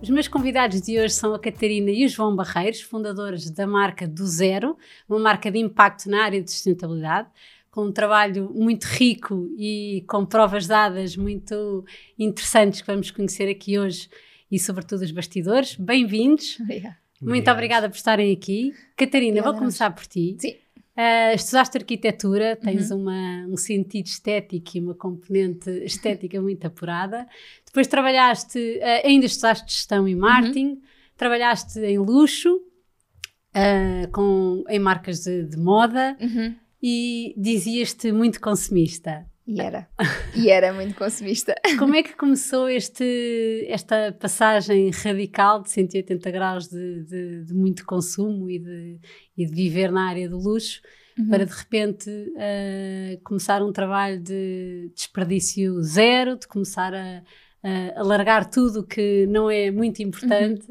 Os meus convidados de hoje são a Catarina e o João Barreiros, fundadores da marca Do Zero, uma marca de impacto na área de sustentabilidade, com um trabalho muito rico e com provas dadas muito interessantes que vamos conhecer aqui hoje e, sobretudo, os bastidores. Bem-vindos. Obrigada. Muito obrigada por estarem aqui. Catarina, Obrigada vou começar por ti. Sim. Uh, estudaste arquitetura, tens uma, um sentido estético e uma componente estética muito apurada. Depois trabalhaste, uh, ainda estudaste gestão e marketing, trabalhaste em luxo, uh, com, em marcas de, de moda Uhum. e dizias-te muito consumista. E era. E era muito consumista. Como é que começou este, esta passagem radical de 180 graus de, de- de muito consumo e de, e de viver na área do luxo para de repente eh, começar um trabalho de desperdício zero, de começar a, a, a largar tudo o que não é muito importante?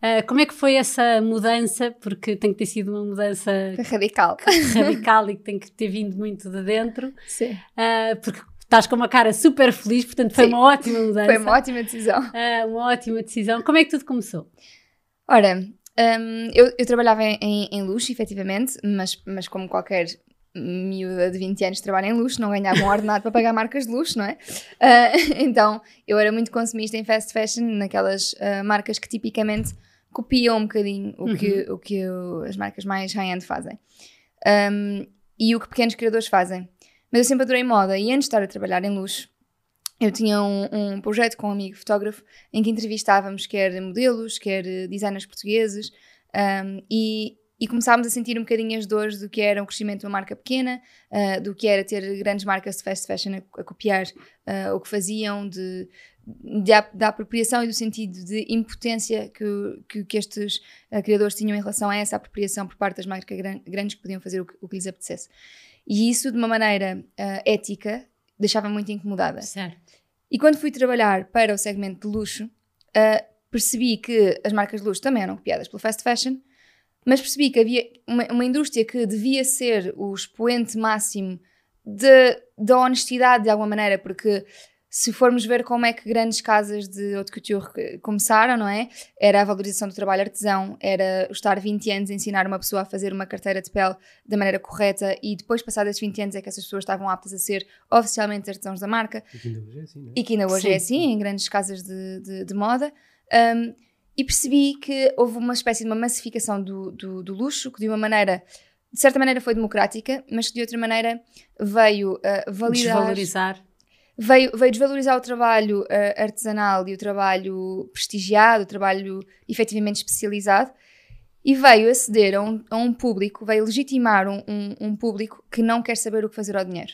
Eh, como é que foi essa mudança? Porque tem que ter sido uma mudança radical. radical e que tem que ter vindo muito de dentro. Sim. Uh, porque estás com uma cara super feliz, portanto foi Sim. uma ótima mudança. Foi uma ótima decisão. Uh, uma ótima decisão. Como é que tudo começou? Ora, hum, eu, eu trabalhava em, em, luxo, efetivamente, mas, mas como qualquer miúda de 20 anos trabalha em luxo, não ganhava um ordenado para pagar marcas de luxo, não é? Ah, então, eu era muito consumista em fast fashion, naquelas ah, marcas que tipicamente copiam um bocadinho o que, o que as marcas mais high-end fazem. Um, e o que pequenos criadores fazem. Mas eu sempre adorei moda e antes de estar a trabalhar em luxo, eu tinha um, um projeto com um amigo fotógrafo em que entrevistávamos quer modelos, quer designers portugueses um, e, e começámos a sentir um bocadinho as dores do que era o crescimento de uma marca pequena, uh, do que era ter grandes marcas de fast fashion a, a copiar uh, o que faziam, de, de a- da apropriação e do sentido de impotência que, que, que estes uh, criadores tinham em relação a essa apropriação por parte das marcas gran- grandes que podiam fazer o que, o que lhes apetecesse. E isso, de uma maneira uh, ética, deixava-me muito incomodada. Certo. E quando fui trabalhar para o segmento de luxo, ah, percebi que as marcas de luxo também eram copiadas pelo fast fashion, mas percebi que havia uma, uma indústria que devia ser o expoente máximo de- da honestidade de alguma maneira, porque se formos ver como é que grandes casas de haute couture que- começaram, não é? Era a valorização do trabalho artesão, era estar 20 anos a ensinar uma pessoa a fazer uma carteira de pele da maneira correta e depois, passados esses 20 anos, é que essas pessoas estavam aptas a ser oficialmente artesãos da marca E que ainda hoje é assim, não é? e que ainda hoje Sim. é assim, em grandes casas de, de, de moda. Um, e percebi que houve uma espécie de uma massificação do, do, do luxo, que de uma maneira, de certa maneira foi democrática, mas que de outra maneira veio uh, validar, Desvalorizar. Veio, veio desvalorizar o trabalho uh, artesanal e o trabalho prestigiado, o trabalho efetivamente especializado, e veio aceder a um, a um público, veio legitimar um, um, um público que não quer saber o que fazer ao dinheiro.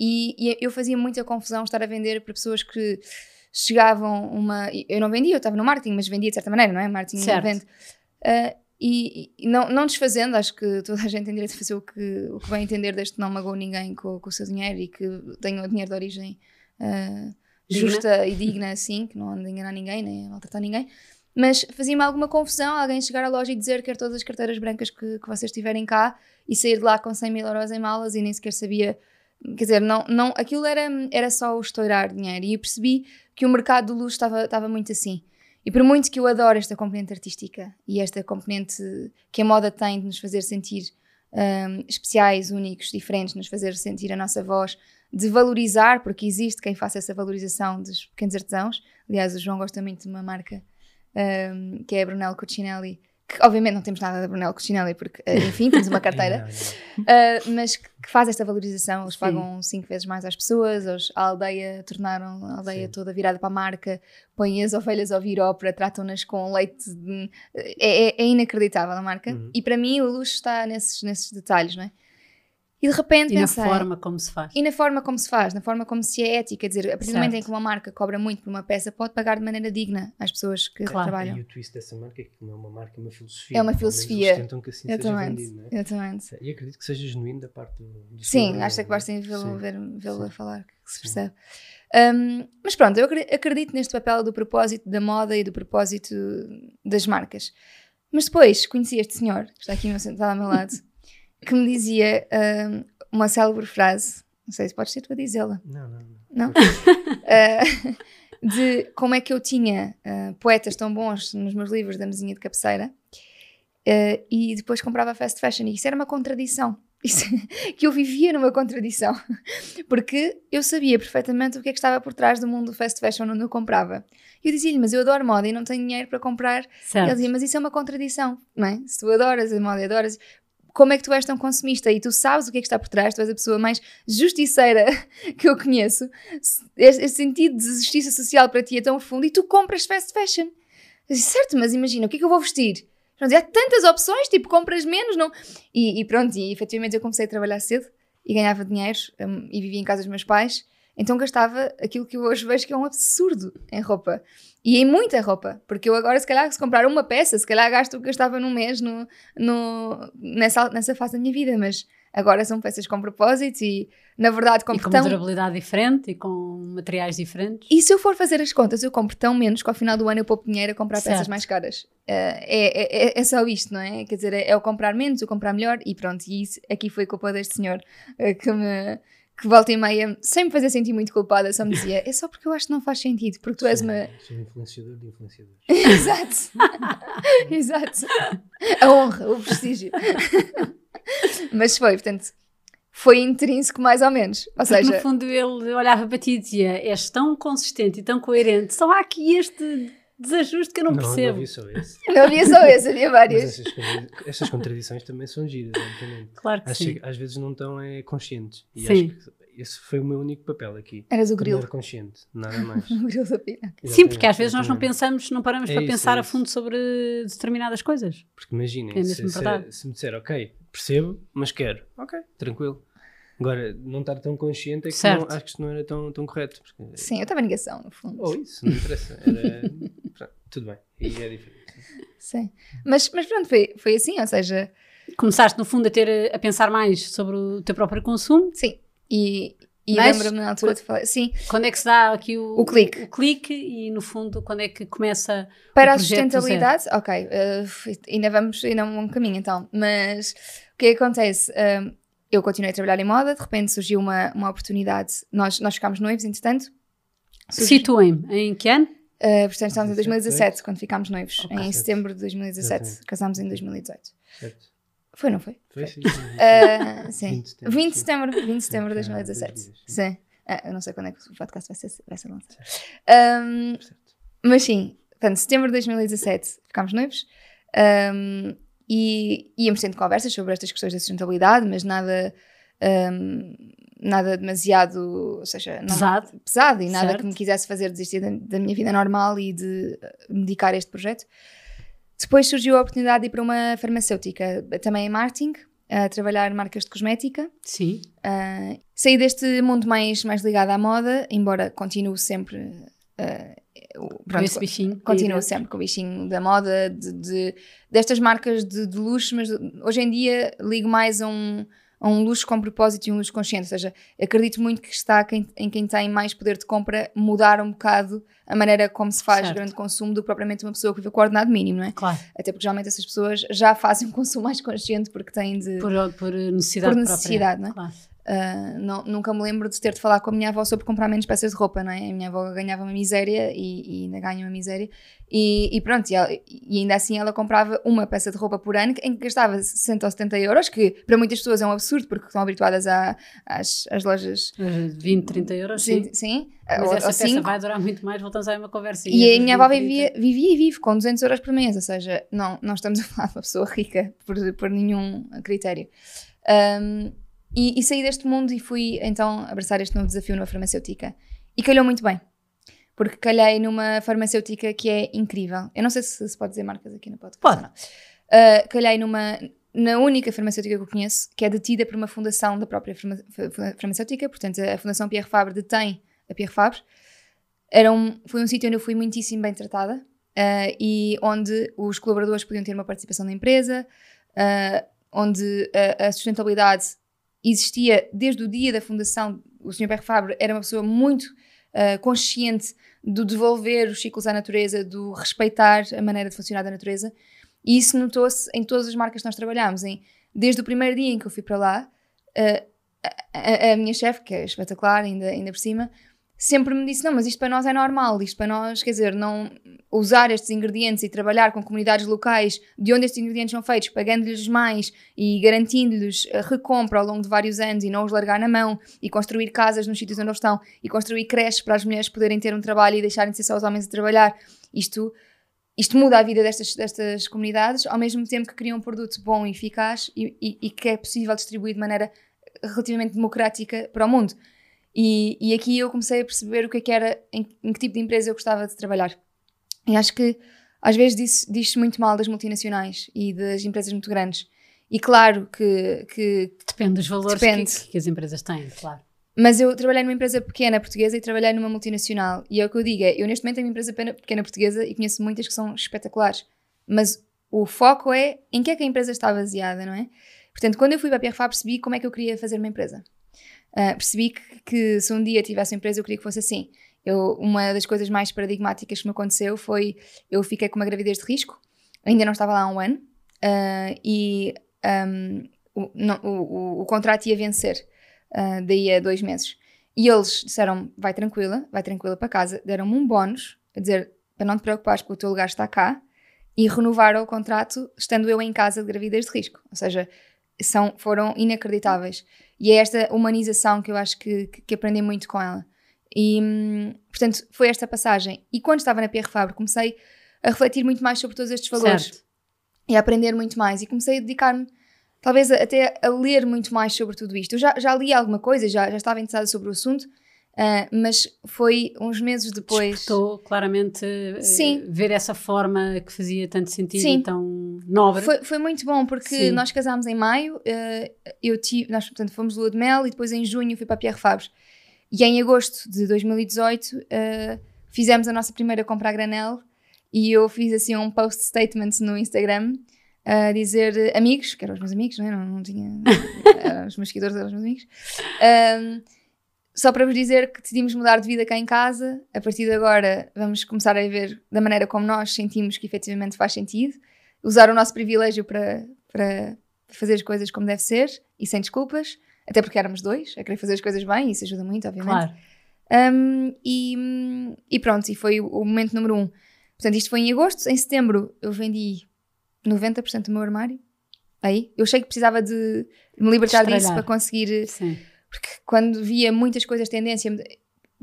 E, e eu fazia muita confusão estar a vender para pessoas que chegavam uma. Eu não vendia, eu estava no marketing, mas vendia de certa maneira, não é? Marketing Certo. vende. Uh, e, e não, não desfazendo, acho que toda a gente tem direito a fazer o que, o que vai entender, desde que não magoou ninguém com, com o seu dinheiro e que tenha o dinheiro de origem uh, justa e digna, assim, que não ande a enganar ninguém, nem a maltratar ninguém. Mas fazia-me alguma confusão alguém chegar à loja e dizer quer todas as carteiras brancas que, que vocês tiverem cá e sair de lá com 100 mil euros em malas e nem sequer sabia. Quer dizer, não, não, aquilo era, era só o estourar dinheiro. E eu percebi que o mercado do luxo estava, estava muito assim. E por muito que eu adoro esta componente artística e esta componente que a moda tem de nos fazer sentir hum, especiais, únicos, diferentes, nos fazer sentir a nossa voz, de valorizar, porque existe quem faça essa valorização dos pequenos artesãos. Aliás, o João gosta muito de uma marca hum, que é a Brunello Cucinelli, que obviamente não temos nada da Brunello Cucinelli, porque, eh, enfim, temos uma carteira. Uh, mas que, que faz esta valorização. Eles Sim. pagam cinco vezes mais às pessoas, eles- a aldeia tornaram a aldeia Sim. toda virada para a marca, põem as ovelhas a ouvir ópera, tratam-nas com leite. de- é, é- é inacreditável a marca. Uhum. E para mim o luxo está nesses, nesses detalhes, não é? E de repente E na pensei. forma como se faz. E na forma como se faz, na forma como se é ética, quer dizer, a partir do momento em que uma marca cobra muito por uma peça, pode pagar de maneira digna às pessoas que Claro. trabalham. E o twist dessa marca é que não é uma marca, é uma filosofia. É uma filosofia. Eles tentam que assim seja Exatamente, vendido, não é? exatamente. E acredito que seja genuíno da parte do, do Sim, acho que Bruno, bastem vê-lo Sim. ver, vê-lo a falar, que se Sim. percebe. Um, mas pronto, eu acre- acredito neste papel do propósito da moda e do propósito das marcas. Mas depois conheci este senhor, que está aqui sentado ao meu lado, que me dizia um, uma célebre frase, não sei se podes ser tu a dizê-la, Não, não, não. não? Uh, de como é que eu tinha uh, poetas tão bons nos meus livros da mesinha de cabeceira uh, e depois comprava fast fashion. E isso era uma contradição. Isso- que eu vivia numa contradição. Porque eu sabia perfeitamente o que é que estava por trás do mundo do fast fashion onde eu comprava. E eu dizia-lhe, mas eu adoro moda e não tenho dinheiro para comprar ele Certo. dizia, mas isso é uma contradição, não é? Se tu adoras a moda e adoras, como é que tu és tão consumista e tu sabes o que é que está por trás, tu és a pessoa mais justiceira que eu conheço, este, sentido de justiça social para ti é tão profundo e tu compras fast fashion. Disse, certo, mas imagina, o que é que eu vou vestir? Pronto, há tantas opções, tipo, compras menos, não... E, e pronto, e efetivamente eu comecei a trabalhar cedo e ganhava dinheiro hum, e vivia em casa dos meus pais, então gastava aquilo que eu hoje vejo que é um absurdo em roupa. E em muita roupa, porque eu agora, se calhar, se comprar uma peça, se calhar gasto o que gastava num mês no, no, nessa, nessa fase da minha vida, mas agora são peças com propósito e, na verdade, E compro com tão... durabilidade diferente e com materiais diferentes. E se eu for fazer as contas, eu compro tão menos que ao final do ano eu poupo dinheiro a comprar peças Certo. mais caras. Eh, é, é, é só isto, não é? Quer dizer, é, é o comprar menos, o comprar melhor e pronto. E isso aqui foi culpa deste senhor eh, que me. Que volta e meia, sem me fazer sentir muito culpada, só me dizia: é só porque eu acho que não faz sentido, porque tu és uma. Sou um influenciador de influenciadores. Exato. Exato. A honra, o prestígio. Mas foi, portanto, foi intrínseco mais ou menos. Ou Porque, seja, no fundo ele olhava para ti e dizia: És tão consistente e tão coerente, só há aqui este desajuste que eu não, Não, percebo. não vi só esse. não havia só esse, havia várias. essas, essas contradições também são giras, obviamente. Claro que sim. às vezes não estão é, conscientes. E Sim. acho que esse foi o meu único papel aqui. Eras o Não grilo. era consciente, nada mais. O grilo da. Sim, porque às vezes nós não pensamos, não paramos É para isso, pensar é a fundo sobre determinadas coisas. Porque imaginem, É se, se- se me disser, ok, percebo, mas quero, ok, tranquilo. Agora, não estar tão consciente é que não, acho que isto não era tão, tão correto. Porque, Sim, eu estava em negação, no fundo. Ou isso, não interessa. Era, pronto, tudo bem. E é diferente. Sim. Mas, mas pronto, foi, foi assim, ou seja, Começaste, no fundo, a, ter, a pensar mais sobre o teu próprio consumo. sim. E, e lembro-me na altura de falar. Sim, Quando é que se dá aqui o, O clique. o clique e, no fundo, quando é que começa Para o a sustentabilidade, ok, uh, ainda vamos, ainda é um bom caminho então, mas o que é que acontece? Um, eu continuei a trabalhar em moda, de repente surgiu uma, uma oportunidade, nós, nós ficámos noivos, entretanto, surgiu- Situem-me. Em que ano? uh, portanto estávamos em 17, 2017, quando ficámos noivos, Ok. em setembro de 2017, Exatamente. casámos em 2018. Certo? Foi, não foi? Foi sim. Uh, sim, 20 de setembro, 20 de setembro, 20 de setembro de Foi há dois 2017, dias, sim. sim. Ah, eu não sei quando é que o podcast vai ser, vai ser lançado. Um. Mas sim, portanto, setembro de 2017 ficámos noivos um, e íamos tendo conversas sobre estas questões da sustentabilidade, mas nada, um, nada demasiado, ou seja, não- Pesado. pesado e nada Certo. que me quisesse fazer desistir da, da minha vida normal e de uh, me dedicar a este projeto. Depois surgiu a oportunidade de ir para uma farmacêutica, também em marketing, a trabalhar marcas de cosmética. Sim. Uh, saí deste mundo mais, mais ligado à moda, embora continue sempre. uh, Com pronto, esse bichinho. Continuo sempre com o bichinho da moda, de, de- destas marcas de, de luxo, mas hoje em dia ligo mais a um, a um luxo com propósito e um luxo consciente. Ou seja, acredito muito que está quem- em quem tem mais poder de compra mudar um bocado a maneira como se faz Certo. grande consumo do que propriamente uma pessoa que vive com o ordenado mínimo, não é? Claro. Até porque geralmente essas pessoas já fazem um consumo mais consciente porque têm de. Por, por necessidade Por própria. necessidade, não é? Claro. Uh, não- nunca me lembro de ter de falar com a minha avó sobre comprar menos peças de roupa, não é? A minha avó ganhava uma miséria e, e ainda ganha uma miséria. E, e pronto, e, ela- e ainda assim ela comprava uma peça de roupa por ano em que gastava 60 ou 70 euros, que para muitas pessoas é um absurdo porque estão habituadas à- às, às lojas. 20, 30 euros, sim. Sim, sim Mas ou, essa ou peça cinco. vai durar muito mais, voltamos a uma conversa. E a minha avó vivia, vivia e vive com 200 euros por mês, ou seja, não, não estamos a falar de uma pessoa rica por, por nenhum critério. Um, e, e saí deste mundo e fui então abraçar este novo desafio numa farmacêutica. E calhou muito bem, porque calhei numa farmacêutica que é incrível. Eu não sei se se pode dizer marcas aqui no podcast. Pode. Uh, calhei numa, na única farmacêutica que eu conheço que é detida por uma fundação da própria farma, farmacêutica, portanto a Fundação Pierre Fabre detém a Pierre Fabre. Era um, foi um sítio onde eu fui muitíssimo bem tratada uh, e onde os colaboradores podiam ter uma participação na empresa, uh, onde a, a, sustentabilidade existia desde o dia da fundação. O Sr. Pierre Fabre era uma pessoa muito uh, consciente do devolver os ciclos à natureza, do respeitar a maneira de funcionar da natureza e isso notou-se em todas as marcas que nós trabalhámos. Em, desde o primeiro dia em que eu fui para lá, uh, a, a, minha chefe, que é espetacular, ainda, ainda por cima, sempre me disse: Não, mas isto para nós é normal, isto para nós, quer dizer, não usar estes ingredientes e trabalhar com comunidades locais de onde estes ingredientes são feitos, pagando-lhes mais e garantindo-lhes recompra ao longo de vários anos e não os largar na mão e construir casas nos sítios onde eles estão e construir creches para as mulheres poderem ter um trabalho e deixarem de ser só os homens a trabalhar. Isto isto muda a vida destas, destas comunidades, ao mesmo tempo que cria um produto bom e eficaz e, e, e, que é possível distribuir de maneira relativamente democrática para o mundo. E, e aqui eu comecei a perceber o que, é que era, em, em, que tipo de empresa eu gostava de trabalhar. E acho que às vezes diz-se diz muito mal das multinacionais e das empresas muito grandes. E claro que. que depende dos valores depende. Que, que as empresas têm, claro. Mas eu trabalhei numa empresa pequena portuguesa e trabalhei numa multinacional. E é o que eu digo: é, eu neste momento tenho uma empresa pequena portuguesa e conheço muitas que são espetaculares. Mas o foco é em que é que a empresa está baseada, não é? Portanto, quando eu fui para a PRFA, percebi como é que eu queria fazer uma empresa. Uh, percebi que, que, se um dia tivesse uma empresa, eu queria que fosse assim. Eu, uma das coisas mais paradigmáticas que me aconteceu foi: eu fiquei com uma gravidez de risco, ainda não estava lá há um ano, uh, e um, o, não, o, o, o contrato ia vencer uh, daí a dois meses. E eles disseram: vai tranquila, vai tranquila para casa. Deram-me um bónus, a dizer: para não te preocupares que o teu lugar está cá, e renovaram o contrato estando eu em casa de gravidez de risco. Ou seja, são, foram inacreditáveis. E é esta humanização que eu acho que, que, que aprendi muito com ela. E, hum, portanto, foi esta passagem. E quando estava na Pierre Fabre, comecei a refletir muito mais sobre todos estes valores. Certo. E a aprender muito mais. E comecei a dedicar-me talvez até a ler muito mais sobre tudo isto. Eu já, já li alguma coisa, já, já estava interessada sobre o assunto, uh, mas foi uns meses depois. Estou claramente uh, Sim. ver essa forma que fazia tanto sentido Sim. e tão nobre. Foi, foi muito bom, porque Sim. nós casámos em maio, uh, eu tive, nós portanto fomos lua de mel e depois em junho fui para a Pierre Fabres. E em agosto de 2018 fizemos a nossa primeira compra a granel e eu fiz assim um post statement no Instagram a dizer amigos, que eram os meus amigos, não, é? não, não tinha. eram os meus seguidores eram os meus amigos. Um, só para vos dizer que decidimos mudar de vida cá em casa. A partir de agora, vamos começar a ver da maneira como nós sentimos que efetivamente faz sentido. Usar o nosso privilégio para, para fazer as coisas como deve ser e sem desculpas. Até porque éramos dois a querer fazer as coisas bem e isso ajuda muito, obviamente. Claro. Um, e, e, pronto, e foi o, momento número um. Portanto, isto foi em agosto. Em setembro, eu vendi 90% do meu armário. Aí, eu achei que precisava de, me libertar disso para conseguir. Sim. Porque quando via muitas coisas tendência,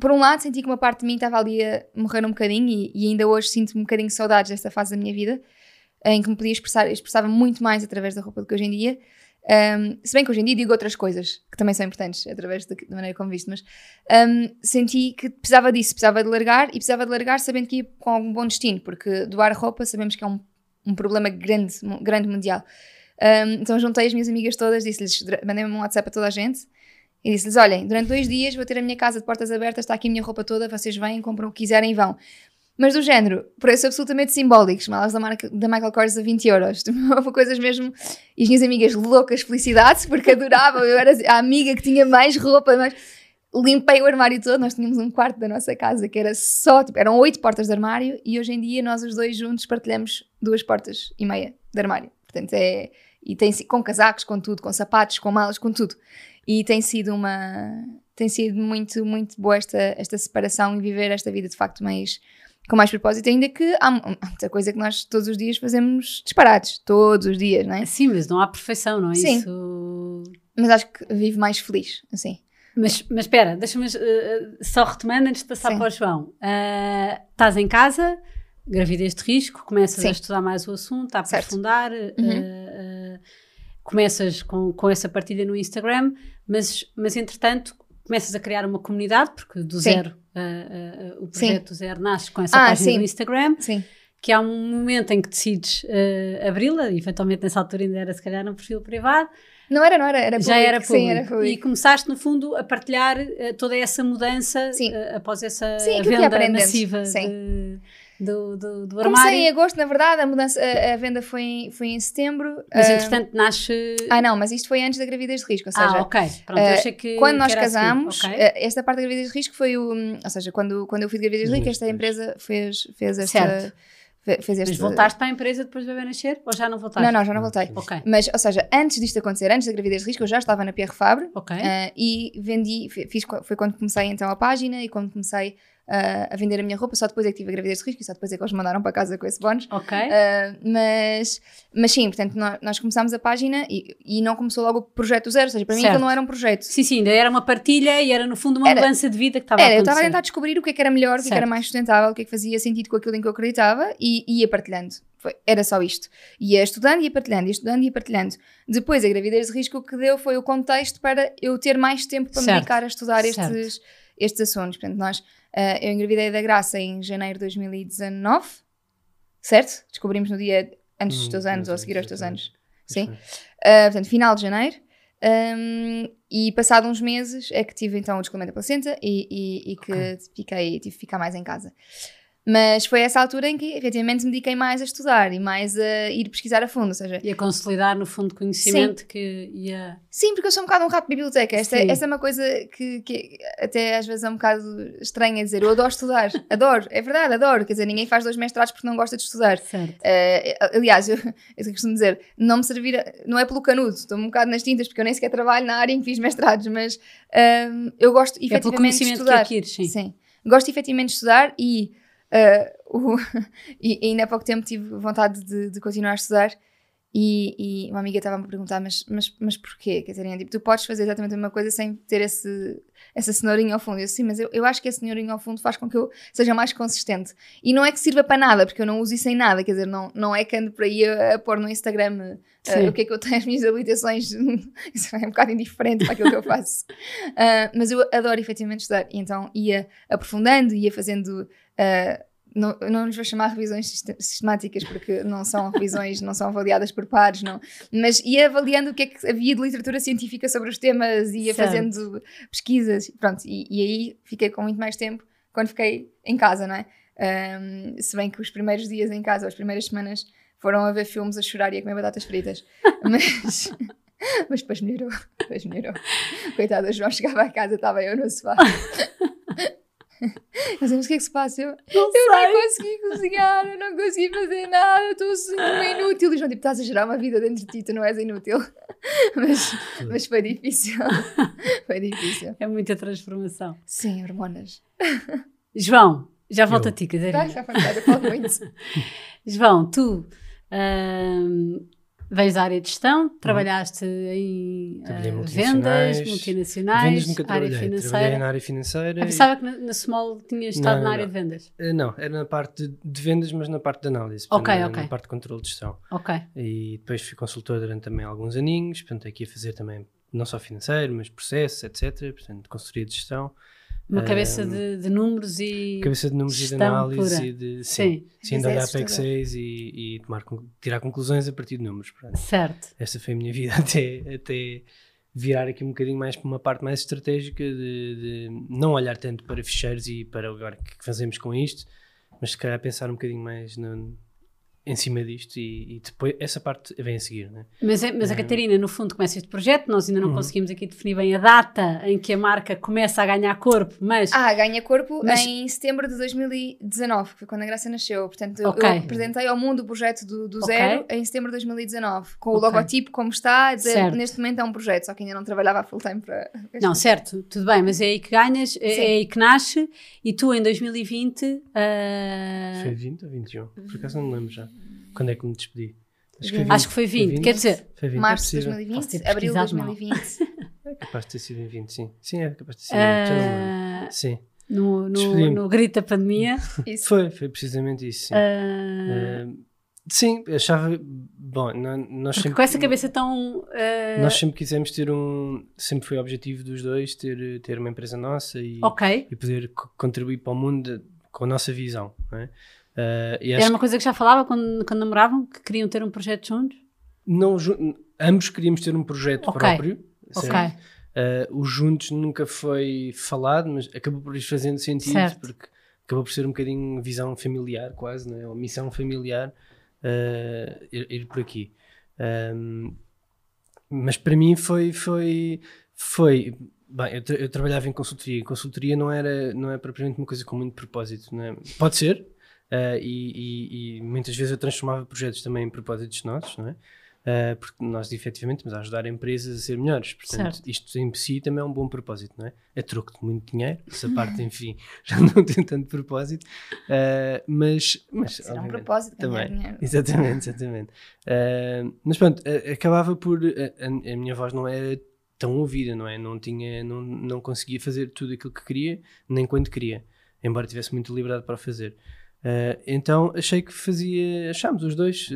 por um lado senti que uma parte de mim estava ali a morrer um bocadinho e, e ainda hoje sinto um bocadinho de saudades desta fase da minha vida, em que me podia expressar, expressava muito mais através da roupa do que hoje em dia. Um, se bem que hoje em dia digo outras coisas que também são importantes através da, maneira como visto, mas um, senti que precisava disso, precisava de largar e precisava de largar sabendo que ia com algum bom destino, porque doar roupa sabemos que é um um problema grande, grande mundial. Então juntei as minhas amigas todas, disse-lhes, mandei-me um WhatsApp a toda a gente e disse-lhes: Olhem, durante dois dias vou ter a minha casa de portas abertas, está aqui a minha roupa toda, vocês vêm, compram o que quiserem e vão. Mas do género, preços absolutamente simbólicos, malas da, marca, da Michael Kors a 20 euros. Coisas mesmo. E as minhas amigas loucas, felicidades, porque adoravam. Eu era a amiga que tinha mais roupa, mais limpei o armário todo. Nós tínhamos um quarto da nossa casa que era só, tipo, eram oito portas de armário e hoje em dia nós os dois juntos partilhamos duas portas e meia de armário. Portanto, é. E tem com casacos, com tudo, com sapatos, com malas, com tudo. E tem sido uma. Tem sido muito, muito boa esta, esta separação e viver esta vida de facto mais. Com mais propósito, ainda que há, muita coisa que nós todos os dias fazemos disparados, todos os dias, não é? Sim, mas não há perfeição, não é? Sim. Isso... Mas acho que vivo mais feliz, assim. Mas, mas espera, deixa-me uh, só retomando antes de passar Sim. para o João. Uh, estás em casa, gravidez de risco, começas Sim. a estudar mais o assunto, a aprofundar, uhum. uh, começas com, com essa partilha no Instagram, mas, mas entretanto começas a criar uma comunidade, porque do sim. zero, o projeto Sim. do zero nasce com essa ah, página sim. do Instagram. Sim. que há um momento em que decides uh, abri-la, eventualmente nessa altura ainda era se calhar no perfil privado. Não era, não era, era Já público, era público. Sim, era público. E começaste, no fundo, a partilhar uh, toda essa mudança uh, após essa venda massiva Sim. de- do, do, do Comecei armário. em agosto, na verdade, a, mudança, a, a venda foi em, foi em setembro. Mas Ah, entretanto nasce. ah, não, mas isto foi antes da gravidez de risco, ou seja, ah, ok. Pronto, eu eh, achei que. quando nós era a seguir. casamos, Ok. eh, esta parte da gravidez de risco foi o. Ou seja, quando, quando eu fui de gravidez de risco, esta Depois. empresa fez, fez esta. Certo. fe- Fez este, Mas voltaste para a empresa depois do bebê nascer? Ou já não voltaste? Não, não, já não voltei. Ok. Mas, ou seja, antes disto acontecer, antes da gravidez de risco, eu já estava na Pierre Fabre Ok. eh, e vendi, fi- fiz, foi quando comecei então a página e quando comecei ah, a vender a minha roupa, só depois é que tive a gravidez de risco e só depois é que eles me mandaram para casa com esse bónus. ok. Uh, mas, mas sim, portanto, nós, nós começámos a página e, e não começou logo o projeto zero, ou seja, para mim Certo. aquilo não era um projeto. Sim, sim, ainda era uma partilha e era no fundo uma Era- mudança de vida que estava a Era, eu acontecer. estava a tentar descobrir o que é que era melhor, o que, é que era mais sustentável, o que é que fazia sentido com aquilo em que eu acreditava e ia partilhando. Foi- era só isto. Ia estudando, ia partilhando, ia estudando, ia partilhando. Depois, a gravidez de risco o que deu foi o contexto para eu ter mais tempo para me Certo. dedicar a estudar Certo. estes, estes assuntos. Portanto, nós, ah, eu engravidei da Graça em janeiro de 2019, certo? Descobrimos no dia antes dos Hum, teus anos ou a seguir aos teus anos. Sim. Uh, portanto, final de janeiro. Um, e passado uns meses é que tive então o descolamento da placenta e, e- e que fiquei, tive que ficar mais em casa. Mas foi essa altura em que efetivamente me dediquei mais a estudar e mais a ir pesquisar a fundo. Ou seja, E a consolidar, no fundo, conhecimento que ia. sim, porque eu sou um bocado um rato de biblioteca. Esta, Sim. esta é uma coisa que, que até às vezes é um bocado estranha dizer. Eu adoro estudar, adoro, é verdade, adoro. Quer dizer, ninguém faz dois mestrados porque não gosta de estudar. Certo. Eh, aliás, eu, eu costumo dizer, não me servir, a- não é pelo canudo, estou um bocado nas tintas porque eu nem sequer trabalho na área em que fiz mestrados, mas ehm, eu gosto É pelo efetivamente de conhecimento que estudar. adquires, sim. Sim, gosto efetivamente de estudar e, eh, o- e ainda há pouco tempo tive vontade de, de continuar a estudar. E, e uma amiga estava-me a perguntar, mas, mas, mas porquê, Catarina? Tipo, tu podes fazer exatamente a mesma coisa sem ter esse, essa cenourinha ao fundo. Eu sim, mas eu, eu acho que a cenourinha ao fundo faz com que eu seja mais consistente. E não é que sirva para nada, porque eu não uso isso em nada. Quer dizer, não, não é que ando por aí a, a pôr no Instagram uh, o que é que eu tenho, as minhas habilitações. isso é um bocado indiferente para aquilo que eu faço. Uh, mas eu adoro efetivamente estudar. E então ia aprofundando, ia fazendo. uh, não, não lhes vou chamar revisões sist- sistemáticas porque não são revisões, não são avaliadas por pares, não. Mas ia avaliando o que é que havia de literatura científica sobre os temas, ia Certo. fazendo pesquisas, pronto. E, e aí fiquei com muito mais tempo quando fiquei em casa, não é? Um, se bem que os primeiros dias em casa, as primeiras semanas, foram a ver filmes, a chorar e a comer batatas fritas. Mas, mas depois melhorou. Depois melhorou. Coitado, o João chegava a casa, estava eu no sofá. Mas o que é que se passa? Eu, Não eu não consegui cozinhar, eu não consegui fazer nada, eu estou assim inútil. E João, tipo, estás a gerar uma vida dentro de ti, tu não és inútil. Mas, mas foi difícil. Foi difícil. É muita transformação. Sim, hormonas. João, já volto Eu. a ti, Tá, Catarina. já foi eu falo muito. João, tu vens da área de gestão, trabalhaste em Uhum. Ah, multinacionais. vendas, multinacionais, Vendas área trabalhei. Trabalhei financeira. na área financeira. Eu e- pensava que na, na Small tinhas estado Não, na não, área não. de vendas. Eh, Não, era na parte de, de vendas, mas na parte de análise. Ok, na, ok. na parte de controle de gestão. Ok. E depois fui consultor durante também alguns aninhos, portanto, aqui a fazer também não só financeiro, mas processos, etc. Portanto, consultoria de gestão, Uma cabeça de, de números e. cabeça de números e de análise pura. e de sim, Sim, sim, de é olhar para. Excel e, e tomar, tirar conclusões a partir de números. Pronto. Certo. Esta foi a minha vida até, até virar aqui um bocadinho mais para uma parte mais estratégica de, de não olhar tanto para ficheiros e para agora o que é que fazemos com isto, mas se calhar pensar um bocadinho mais no- em cima disto e, e depois essa parte vem a seguir, né? Mas, é- mas a. Catarina, no fundo, começa este projeto. Nós ainda não Uhum. conseguimos aqui definir bem a data em que a marca começa a ganhar corpo, mas. Ah, ganha corpo Mas- em setembro de 2019, que foi quando a Graça nasceu. Portanto, eu- Ok. eu apresentei ao mundo o projeto do, do Ok. zero em setembro de 2019, com o Ok. logotipo como está, dizer, neste momento é um projeto, só que ainda não trabalhava a full time para. Não, certo, tudo bem, mas é aí que ganhas, é, é aí que nasce. E tu, em 2020. ah, Foi 20 ou 21? Por acaso não me lembro já. Quando é que me despedi? Acho que foi 20. acho que foi 20. Quer dizer, Foi 20, Março é de. Posso ter 2020, abril de pesquisado mal. 2020. É capaz de ter sido em 20, sim. Sim, é capaz de ter sido em 20, já não me lembro. ah, Sim. no, no, no grito da pandemia. Isso. Foi, foi precisamente isso, sim. ah, Uh, sim, achava. Bom, nó- nós porque sempre. com essa cabeça tão. ah, Nós sempre quisemos ter um. Sempre foi o objetivo dos dois ter, ter uma empresa nossa e, ok, e poder co- contribuir para o mundo de- com a nossa visão. Não é? Uh, e Era uma coisa que já falava quando, quando namoravam, que queriam ter um projeto juntos? Não, ambos queríamos ter um projeto okay. próprio. Ok. Uh, o juntos nunca foi falado, mas acabou por ir fazendo sentido, certo. porque acabou por ser um bocadinho visão familiar, quase, né? ou missão familiar, uh, ir, ir, por aqui. Um, mas para mim foi. foi, foi bem, eu, tra eu, trabalhava em consultoria, e consultoria não, era, não é propriamente uma coisa com muito propósito. Né? Pode ser, uh, e, e, e, muitas vezes eu transformava projetos também em propósitos nossos, não é? Uh, porque nós efetivamente estamos a ajudar empresas a ser melhores. Portanto, certo. isto em si também é um bom propósito, não é? É troco de muito dinheiro, essa parte, enfim, já não tem tanto propósito, uh, mas. mas Será um propósito também. Dinheiro. Exatamente, exatamente. Mas pronto, acabava por. A, a, minha voz não era tão ouvida, não é? Não, tinha, não, não conseguia fazer tudo aquilo que queria, nem quando queria, embora tivesse muita liberdade para fazer. Então achei que fazia. Achámos os dois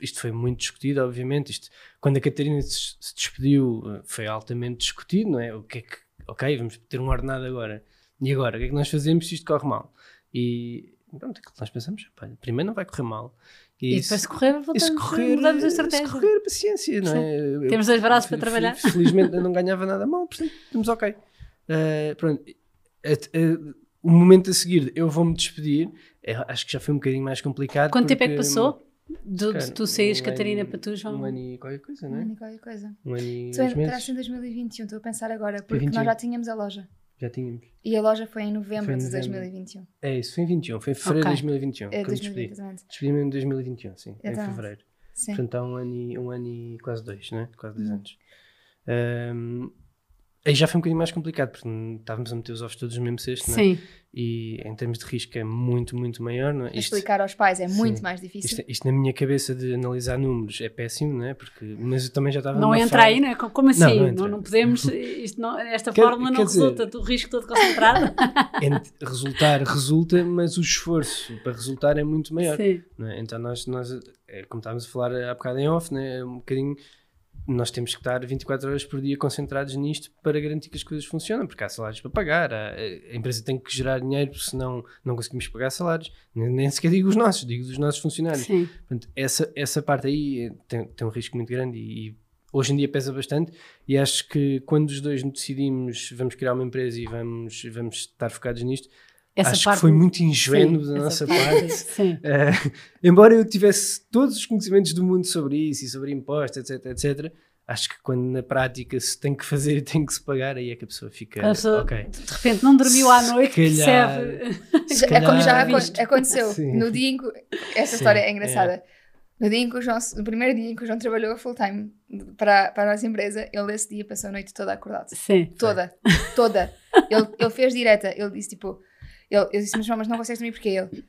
isto foi muito discutido, obviamente. Isto, quando a Catarina se, se, despediu, eh, foi altamente discutido, não é? O que é que, ok, vamos ter um ordenado agora. E agora, o que é que nós fazemos se isto corre mal? E pronto, é nós pensamos, pá, primeiro não vai correr mal. E, e depois se correr, voltamos, se correr, mudamos a estratégia. Se correr, paciência, não é? Eu, Temos dois braços para trabalhar. Felizmente eu não ganhava nada mal, portanto estamos ok. Uh, pronto. O momento a seguir, eu vou-me despedir. acho que já foi um bocadinho mais complicado. Quanto porque, tempo é que passou? Do, de tu saís, um Catarina, ano, tu, João? Um ano e qualquer coisa, não é? Um ano e qualquer coisa. Um ano e tu entraste em 2021, estou a pensar agora, porque 21. nós já tínhamos a loja. Já tínhamos. E a loja foi em novembro, Foi em de novembro. 2021. É isso, foi em 21, foi em fevereiro Ok. de 2021. É que eu me 2020, despedi. exatamente. Despedi-me em 2021, sim, em fevereiro. Sim. Portanto, há um ano e, um ano e quase dois, né? Quase dois Uhum. anos. Ahm, aí já foi um bocadinho mais complicado, porque estávamos a meter os ovos todos no mesmo cesto? Sim. E em termos de risco é muito, muito maior, não é? Isto, Explicar aos pais é muito Sim. mais difícil. isto, isto na minha cabeça de analisar números é péssimo, não é? Porque, mas eu também já estava Não entra fase- aí, não é? Como assim? Não, Não, não não, podemos. Não, esta Quer- fórmula não dizer- resulta do risco todo concentrado. Ent- resultar resulta, mas o esforço para resultar é muito maior. Sim. não é? Então nós, nós, é, como estávamos a falar há bocado em off, né? é um bocadinho, nós temos que estar 24 horas por dia concentrados nisto para garantir que as coisas funcionam, porque há salários para pagar, há- a empresa tem que gerar dinheiro, senão não conseguimos pagar salários, nem, nem sequer digo os nossos, digo dos nossos funcionários. Sim. Portanto, essa, essa parte aí eh, tem, tem um risco muito grande e, e hoje em dia pesa bastante e acho que quando os dois decidimos vamos criar uma empresa e vamos, vamos estar focados nisto, Essa acho parte. que foi muito ingênuo Sim, da nossa parte. Sim. Eh, embora eu tivesse todos os conhecimentos do mundo sobre isso e sobre impostos, etc, etc, acho que quando na prática se tem que fazer e tem que se pagar, aí é que a pessoa fica, A pessoa, ok. De repente não dormiu à noite, Se calhar- percebe. Se Já- é como já calhar- acon- aconteceu. Sim. No dia em que. Essa Sim, história é engraçada. No dia em que o João, no primeiro dia em que o João trabalhou full time para, para a nossa empresa, ele esse dia passou a noite toda acordado. Sim. Toda, toda. Ele, ele fez direta. Ele disse tipo. Ele, eu disse, mas mas não consegues dormir porque ele.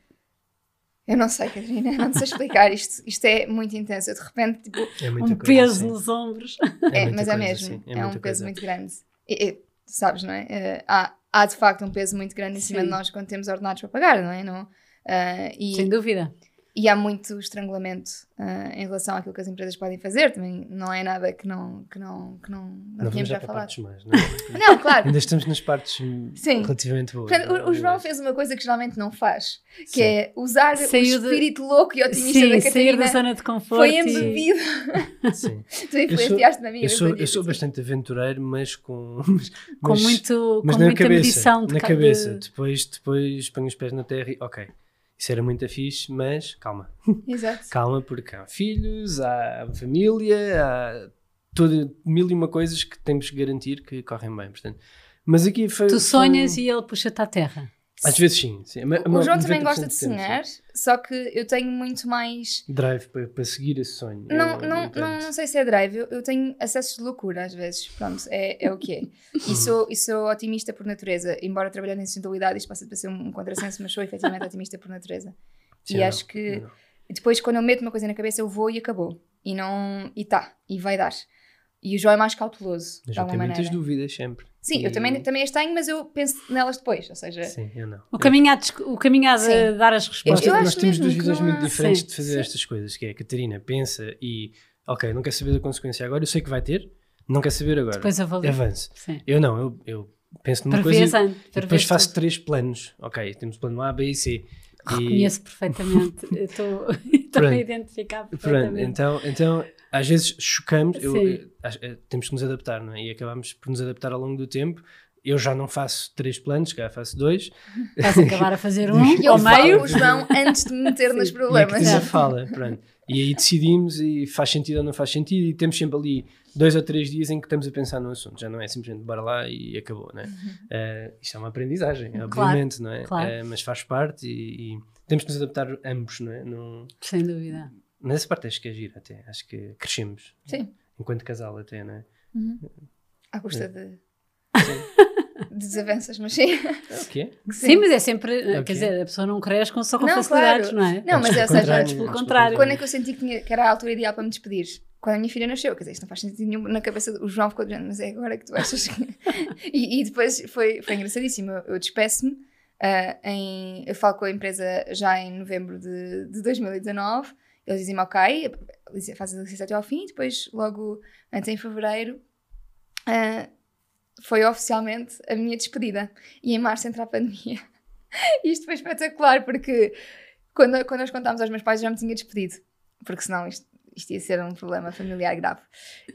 Eu não sei, Catarina, não sei explicar. Isto, isto é muito intenso. Eu de repente, tipo, É Um peso sim. nos ombros. É, muita mas é mesmo. sim, É, muita um peso coisa. muito grande. E, e, sabes, não é? Eh, há, há de facto um peso muito grande em cima Sim. de nós quando temos ordenados para pagar, não é? Não, ah, e, Sem dúvida. E há muito estrangulamento ah, em relação àquilo que as empresas podem fazer. Também não é nada que não, que não, que não, não, tínhamos já falado. mais, não é? Não, claro. Ainda estamos nas partes Sim. relativamente boas. Portanto, não é? o, o João fez uma coisa que geralmente não faz, que Sim. é usar Saiu o de- espírito louco e otimista Sim, da sair Catarina. da zona de conforto. Foi e- embebido. Sim. tu influenciaste-me a mim. Eu sou, eu sou bastante aventureiro, mas com. Com, mas- muito, mas com na muita cabeça, medição de na ca- cabeça. de- Depois, depois ponho os pés na terra e ok, isso era muito fixe, mas calma, Exato. calma, porque há filhos, há família, há toda, mil e uma coisas que temos que garantir que correm bem. Portanto, mas aqui foi. Tu sonhas foi- e ele puxa-te à terra. Às vezes sim. sim. O João também 90% gosta de sonhar, só que eu tenho muito mais. Drive para, para seguir esse sonho. Não, Eu- não, não, entendo. não sei se é drive, eu, eu tenho acessos de loucura às vezes. Pronto, é, é o que é. E sou, e sou otimista por natureza, embora trabalhando em sustentabilidade, isto passa para ser um contrassenso, mas sou efetivamente otimista por natureza. Sim, e acho não, que eu não. depois, quando eu meto uma coisa na cabeça, eu vou e acabou. E não. E tá, e vai dar. E o João é mais cauteloso, Mas de eu alguma tenho muitas maneira. dúvidas sempre. Sim, eu E- também, também as tenho, mas eu penso nelas depois. Ou seja, Sim, eu não. O caminho, a, o caminho a de Sim. dar as Nós, respostas. Eu nós acho temos duas visões muito diferentes Sim, de fazer sim. estas coisas, que é a Catarina pensa e ok, não quer saber da consequência agora, eu sei que vai ter, não quer saber agora. Depois avalia. Avance. Sim. Eu não, eu, eu penso numa coisa e prevês depois faço tudo. três planos. Ok, temos plano A, B e C. E- Reconheço perfeitamente. Eu Estou estou a Pronto. identificar Pronto, perfeitamente. então, então às vezes chocamos, eu- eu- acho- eh, temos que nos adaptar, não é? E acabamos por nos adaptar ao longo do tempo. Eu já não faço três planos, já faço dois. Vais acabar a fazer um E eu ao meio. o João antes de me meter nos E a problemas. Catarina fala, pronto. E aí decidimos e faz sentido ou não faz sentido e temos sempre ali dois ou três dias em que estamos a pensar no assunto. Já não é simplesmente bora lá e acabou, né? Eh, isto é uma aprendizagem, obviamente, não é? claro. Eh, mas faz parte e, e temos que nos adaptar ambos, não é? Não, Sem dúvida. nessa parte acho que é giro até. Acho que crescemos. Sim. Enquanto casal até, não é? À custa É. de, de desavenças, mas sim. O quê? Sim, mas é sempre. Quer dizer, a pessoa não cresce com, só com Não, facilidades, claro. não é? Não, mas é, ou seja, pelo contrário. Quando é que eu senti que, tinha- que era a altura ideal para me despedir? Quando a minha filha nasceu, quer dizer, isto não faz sentido nenhum na cabeça do o João ficou dizendo, mas é agora que tu achas que. e, e depois foi, foi engraçadíssimo. Eu, eu despeço-me, ah, em, eu falo com a empresa já em novembro de, de 2019, eles dizem-me ok, lic- faz a licença até ao fim, e depois, logo antes em fevereiro, ah, foi oficialmente a minha despedida. E em março entra a pandemia. Isto foi espetacular, porque quando, quando nós contámos aos meus pais, eu já me tinha despedido, porque senão isto, isto ia ser um problema familiar grave.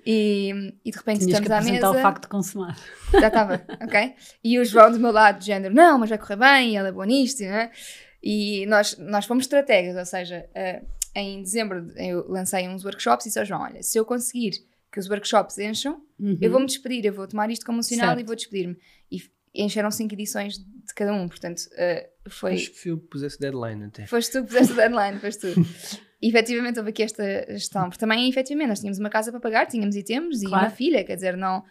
E, e de repente Tinhas que estamos à mesa. o facto de consumar. Já estava, ok? E o João do meu lado, de género, não, mas vai correr bem, ela é boa nisto, não é? E nós, nós fomos estrategas, ou seja, eh, em dezembro eu lancei uns workshops e disse ao João, olha, se eu conseguir que os workshops encham, Uhum. eu vou-me despedir, eu vou tomar isto como um sinal Certo. e vou despedir-me. E encheram cinco edições de cada um, portanto, eh, foi... Acho que eu pusesse deadline até. Foste tu que puseste o deadline, foste tu. E efetivamente houve aqui esta gestão, porque também, efetivamente, nós tínhamos uma casa para pagar, tínhamos e temos, e Claro. uma filha, quer dizer, não.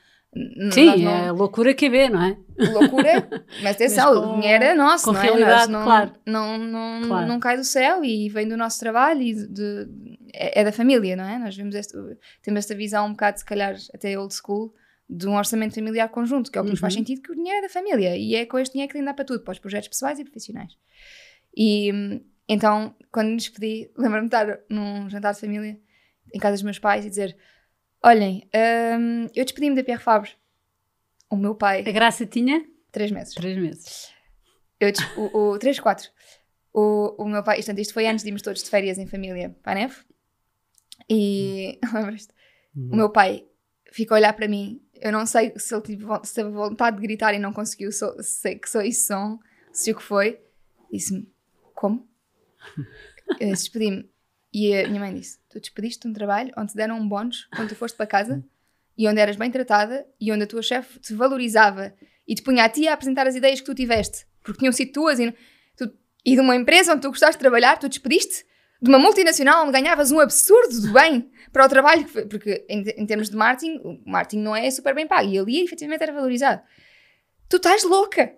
Sim, não- é loucura que é ver, não é? loucura, mas atenção, Mas com- o dinheiro é nosso, com não é? realidade, não, claro. não, não, Claro. não cai do céu e vem do nosso trabalho e de, é, é da família, não é? Nós vemos este, temos esta visão um bocado, se calhar, até old school, de um orçamento familiar conjunto, que é o que nos faz Uhum. sentido, que o dinheiro é da família e é com este dinheiro que tem de dar para tudo, para os projetos pessoais e profissionais. E então, quando me despedi, lembro-me de estar num jantar de família em casa dos meus pais e dizer: Olhem, hum, eu despedi-me da Pierre Fabre. O meu pai, A Graça tinha três meses. três meses. Eu, o, o, 3, 4. O, o meu pai, isto, isto foi antes de irmos todos de férias em família para a neve. E lembras-te? O meu pai ficou a olhar para mim. Eu não sei se ele teve, se teve vontade de gritar e não conseguiu, só, sei que só isso som, se o que foi. Disse-me: Como? Eu despedi-me. E a minha mãe disse: Tu despediste de um trabalho onde te deram um bónus quando tu foste para casa e onde eras bem tratada e onde a tua chefe te valorizava e te punha a ti a apresentar as ideias que tu tiveste, porque tinham sido tuas e, tu- e de uma empresa onde tu gostaste de trabalhar, tu despediste de uma multinacional onde ganhavas um absurdo de bem para o trabalho, que porque em, em termos de marketing, o marketing não é super bem pago e ali efetivamente era valorizado. Tu estás louca!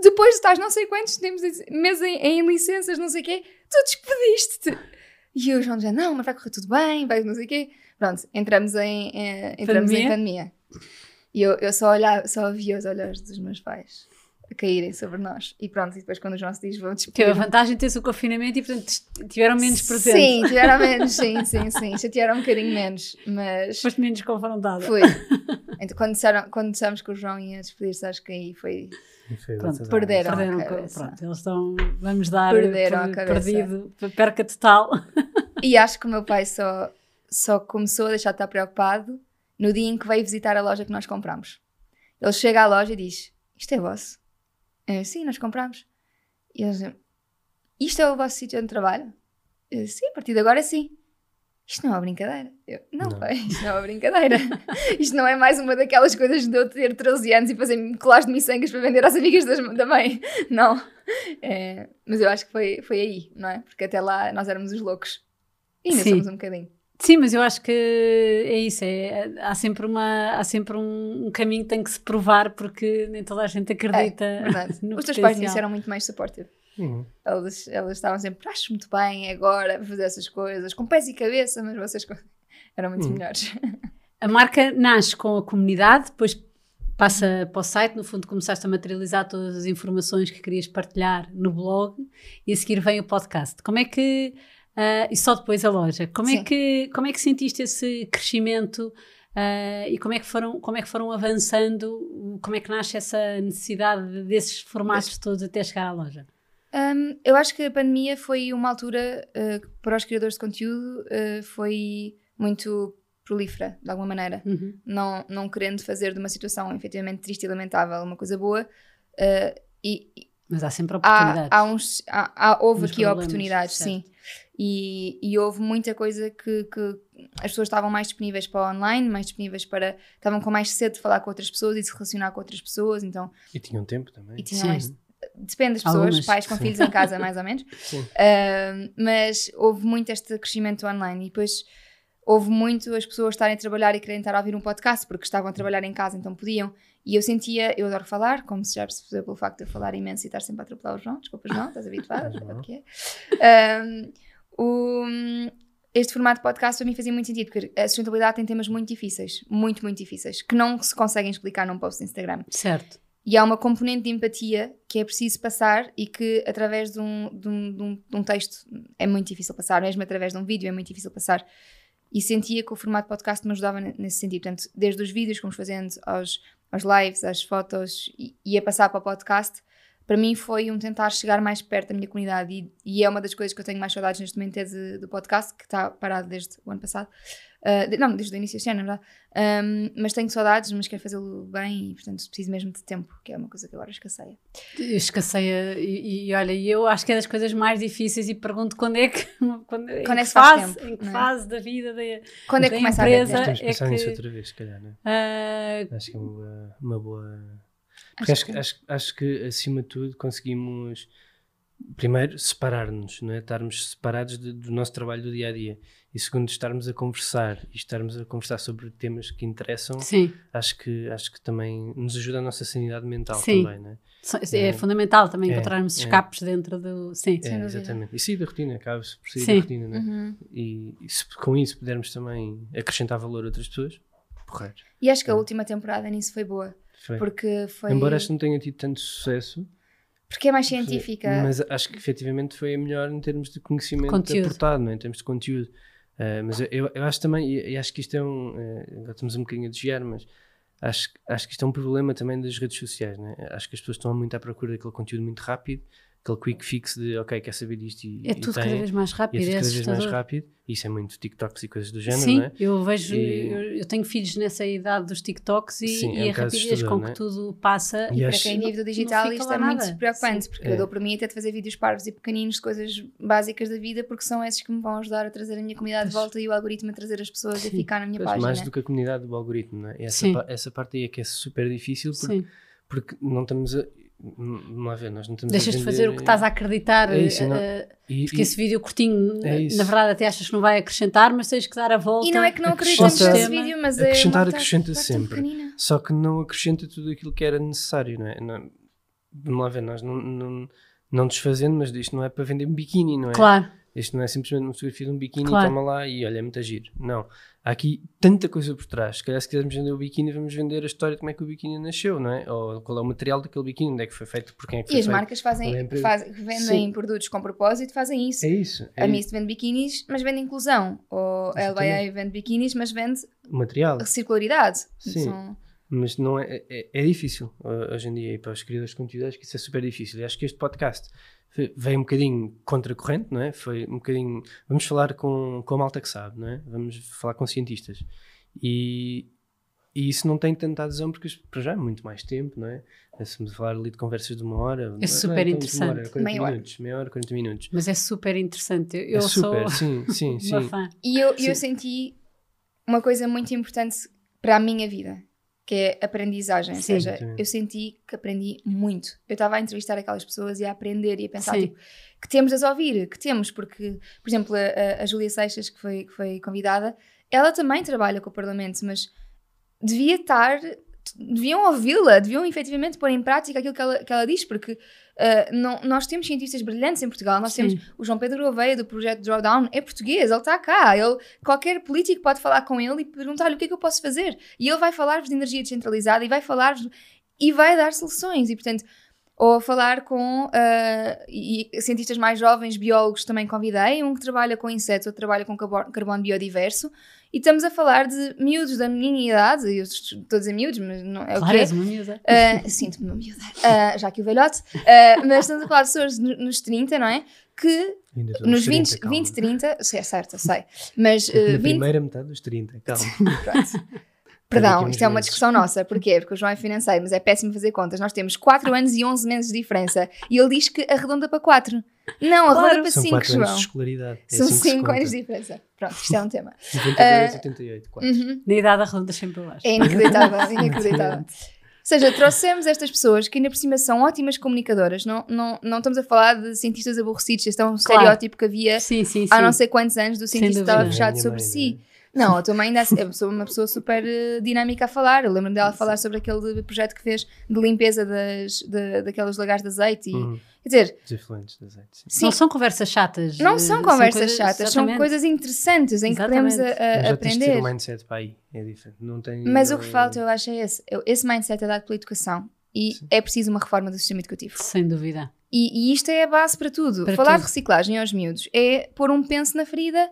Depois de estás não sei quantos meses em, em licenças, não sei o quê, tu despediste-te. E o João dizia, não, mas vai correr tudo bem, vai não sei o quê. Pronto, entramos em, eh, entramos em pandemia. E eu, eu só, olhava, só via os olhos dos meus pais a caírem sobre nós. E pronto, e depois quando o João se diz, vou Teve despedir. a vantagem de ter-se o confinamento e, portanto, tiveram menos presentes. Sim, tiveram menos, sim, sim, sim. Chatearam um bocadinho menos, mas Foste menos confrontada. foi. Então, quando, disseram, quando dissemos que o João ia despedir-se, acho que aí foi. E foi Pronto, perderam. Perderam a cabeça. Pronto, eles estão. Vamos dar Perderam por a cabeça. perdido, perca total. E acho que o meu pai só, só começou a deixar de estar preocupado no dia em que veio visitar a loja que nós compramos. Ele chega à loja e diz: Isto é vosso? Eu, Sim, nós compramos. E eles dizem: Isto é o vosso sítio onde trabalho? Eu, sim, a partir de agora sim. Isto não é uma brincadeira. Eu, não, Não. pai, isto não é uma brincadeira. isto não é mais uma daquelas coisas de eu ter 13 anos e fazer colares de miçangas para vender às amigas das, da mãe. Não. É, mas eu acho que foi, foi aí, não é? Porque até lá nós éramos os loucos. E ainda Sim. somos um bocadinho. Sim, mas eu acho que é isso. É, há sempre, uma, há sempre um, um caminho que tem que se provar porque nem toda a gente acredita. É, verdade. no Os teus pais nisso eram muito mais supportive. Uhum. Eles, eles estavam sempre, acho muito bem, é agora, vou fazer essas coisas, com pés e cabeça, mas vocês eram muito Hum. melhores. A marca nasce com a comunidade, depois passa para o site, no fundo começaste a materializar todas as informações que querias partilhar no blog e a seguir vem o podcast. Como é que, ah, e só depois a loja, como é, que, como é que sentiste esse crescimento Uh, e como é, que foram, como é que foram avançando? Como é que nasce essa necessidade desses formatos todos até chegar à loja? Um, eu acho que a pandemia foi uma altura uh, para os criadores de conteúdo uh, foi muito prolífera, de alguma maneira. Uhum. Não, não querendo fazer de uma situação efetivamente triste e lamentável uma coisa boa. Uh, e, Mas há sempre oportunidades. Há, há uns, há, há, houve Uns aqui oportunidades, certo. sim. E, e houve muita coisa que, que as pessoas estavam mais disponíveis para o online, mais disponíveis para. estavam com mais sede de falar com outras pessoas e de se relacionar com outras pessoas, então. E tinham tempo também. E tinham Sim. mais. Depende das pessoas, Algumas. pais com filhos em casa, mais ou menos. Sim. Ah, mas houve muito este crescimento online e depois houve muito as pessoas estarem a trabalhar e querem estar a ouvir um podcast porque estavam a trabalhar em casa, então podiam. E eu sentia, eu adoro falar, como se já percebeu pelo facto de eu falar imenso e estar sempre a atropelar o João. Desculpa, João, estás habituada, sabe o que é. O- este formato de podcast para mim fazia muito sentido, porque a sustentabilidade tem temas muito difíceis, muito, muito difíceis, que não se conseguem explicar num post de Instagram. Certo. E há uma componente de empatia que é preciso passar e que através de um, de um, de um- de um texto é muito difícil passar, mesmo através de um vídeo é muito difícil passar. E sentia que o formato podcast me ajudava ne- nesse sentido. Portanto, desde os vídeos que fomos fazendo aos, aos lives, às fotos e, e a passar para o podcast, para mim foi um tentar chegar mais perto da minha comunidade. E, e é uma das coisas que eu tenho mais saudades neste momento é de- do podcast, que está parado desde o ano passado. Ah, de- não, desde o início deste ano, na verdade. Ahm, mas tenho saudades, mas quero fazê-lo bem e, portanto, preciso mesmo de tempo, que é uma coisa que agora escasseia. Escasseia, e, e olha, eu acho que é das coisas mais difíceis e pergunto quando é que. Quando, Quando é que que se faz fase, tempo, em que não é? fase da vida da, Quando é que começa a empresa-? Temos que é pensar nisso que- outra vez, se calhar, né? Ah, Acho que é uma. Uma boa... Porque acho, que, acho, acho que, acima de tudo, conseguimos, primeiro, separar-nos, não é? estarmos separados de- do nosso trabalho do dia a dia. E segundo, estarmos a conversar e estarmos a conversar sobre temas que interessam, sim, acho que, acho que também nos ajuda a nossa sanidade mental Sim. também, não é? É, É. fundamental também É, encontrarmos é. escapes dentro do. Sim, É, exatamente. E sair da rotina, acaba-se por sair Sim. da rotina, não é? Uhum. E, e se com isso pudermos também acrescentar valor a outras pessoas, porreiro. E acho que a É. última temporada nisso foi boa, Foi. porque foi. Embora esta não tenha tido tanto sucesso, Porque é mais científica. mas acho que efetivamente foi a melhor em termos de conhecimento Conteúdo. aportado, não é? em termos de conteúdo. Ah, mas eu- eu, acho também, e, acho que isto é um. agora estamos um bocadinho a desviar, mas acho, acho que isto é um problema também das redes sociais. Não é? Acho que as pessoas estão muito à procura daquele conteúdo muito rápido, aquele quick fix de ok, quer saber disto e, é e tudo tem, cada vez mais e é rápido. tudo É cada vez mais rápido. Isso é muito TikToks e coisas do género, Sim, não é? eu vejo, E- eu, tenho filhos nessa idade dos TikToks e, Sim, é e um a rapidez com que é? tudo passa. E Para acho- quem vive do digital, isto é muito nada. preocupante, Sim. porque É. eu dou para mim até de fazer vídeos parvos e pequeninos de coisas básicas da vida, porque são esses que me vão ajudar a trazer a minha comunidade de volta e o algoritmo a trazer as pessoas a Sim. ficar na minha Pois, página. mais do que a comunidade do algoritmo, não é? E essa, pa- essa parte aí é que é super difícil porque, porque não estamos a. Lá ver, nós não estamos Deixas de fazer o que estás a acreditar. É isso, não- eh, E- porque e- esse vídeo curtinho, É isso. na verdade, até achas que não vai acrescentar, mas tens que dar a volta. E não é que não acreditamos nesse vídeo, mas é. Acrescentar, uma acrescenta sempre. pequenina. Só que não acrescenta tudo aquilo que era necessário, não é? Não, vamos lá ver, nós não, não, não desfazendo, mas isto não é para vender um biquíni, não é? Claro, Isto não é simplesmente uma fotografia de um biquíni Claro. toma lá e olha, é muito giro. Não. Há aqui tanta coisa por trás. Se calhar se quisermos vender o biquíni, vamos vender a história de como é que o biquíni nasceu, não é? Ou qual é o material daquele biquíni, onde é que foi feito, por quem é que E foi as feito. marcas é fazem, fazem, vendem Sim. produtos com propósito, fazem isso. É isso. É A. Mist vende biquinis, mas vende inclusão. Ou a Exatamente. vende biquinis, mas vende O material. circularidade. Sim. São- Mas não é, é, é difícil uh, hoje em dia e para os criadores de conteúdo acho que isso é super difícil. E acho que este podcast veio um bocadinho contracorrente, não é? Foi um bocadinho. Vamos falar com, com a malta que sabe, não é? Vamos falar com cientistas. E, e isso não tem tanta adesão porque para já é muito mais tempo, não é? Estamos a falar ali de conversas de uma hora. não super não estamos de uma hora, interessante. 40 Meia hora. minutos, meia hora, 40 minutos. mas é super interessante. Eu, eu é super, sou sim, sim, uma sim. fã. E eu, Sim. eu senti uma coisa muito importante para a minha vida, que é aprendizagem. Ou Sim. seja, Exatamente. eu senti que aprendi muito. Eu estava a entrevistar aquelas pessoas e a aprender e a pensar Sim. tipo, que temos de as ouvir, que temos, porque, por exemplo, a, a- a Júlia Seixas, que foi, que foi convidada, ela também trabalha com o Parlamento, mas devia estar. Deviam ouvi-la, deviam efetivamente pôr em prática aquilo que ela, que ela diz, porque ah, não- nós temos cientistas brilhantes em Portugal. Nós Sim. temos o João Pedro Gouveia do projeto Drawdown, é português, ele está cá. Ele, qualquer político pode falar com ele e perguntar-lhe o que é que eu posso fazer. E ele vai falar-vos de energia descentralizada e vai falar-vos e vai dar soluções. E portanto, ou a falar com uh, cientistas mais jovens, biólogos também convidei, um que trabalha com insetos, outro trabalha com carbono, biodiverso, e estamos a falar de miúdos da minha idade, eu estou a dizer miúdos, mas não é o Claro, que é. és uma miúda. Uh, Sinto-me uma miúda, uh, já que o velhote, uh, mas estamos a falar de pessoas no- nos 30, não é? Que nos 30, 20, calma. 20 30, sei, é certo, eu sei, mas uh, Na 20, primeira metade dos 30, calma. Pronto. Perdão, isto é uma meses. discussão nossa. Porquê? Porque o João é financeiro, mas é péssimo fazer contas. Nós temos 4 anos e 11 meses de diferença. E ele diz que arredonda para 4. Não, arredonda Claro. para São 5, 4 anos João. de escolaridade. É São assim que se 5 conta. anos de diferença. Pronto, isto é um tema. 92, 88, 4. Uhum. Na idade arredonda sempre abaixo. É inacreditável, é inacreditável. Ou seja, trouxemos estas pessoas que ainda por cima são ótimas comunicadoras. Não, não, não estamos a falar de cientistas aborrecidos. Este é um Claro. estereótipo que havia Sim, sim, sim. há não sei quantos anos do cientista que estava fechado É minha sobre mãe, si. Não, a tua mãe ainda é uma pessoa- uma pessoa super eh, dinâmica a falar. Eu lembro-me dela falar sobre aquele projeto que fez de limpeza das, de- daqueles lagares de azeite. E, Uhum. Quer dizer, Os efluentes de azeite. Sim. sim, Não são conversas chatas. não eh, são conversas coisas- chatas, exatamente. são coisas interessantes em que podemos a- Exatamente. a- Mas já de ter aprender. o mindset para aí. É diferente. Não tem, Mas o não que é- falta, eu acho, é esse. Eu- Esse mindset é dado pela educação. E Sim. é preciso uma reforma do sistema educativo. Sem dúvida. E, e isto é a base para tudo. Para Falar tudo. de reciclagem aos miúdos é pôr um penso na ferida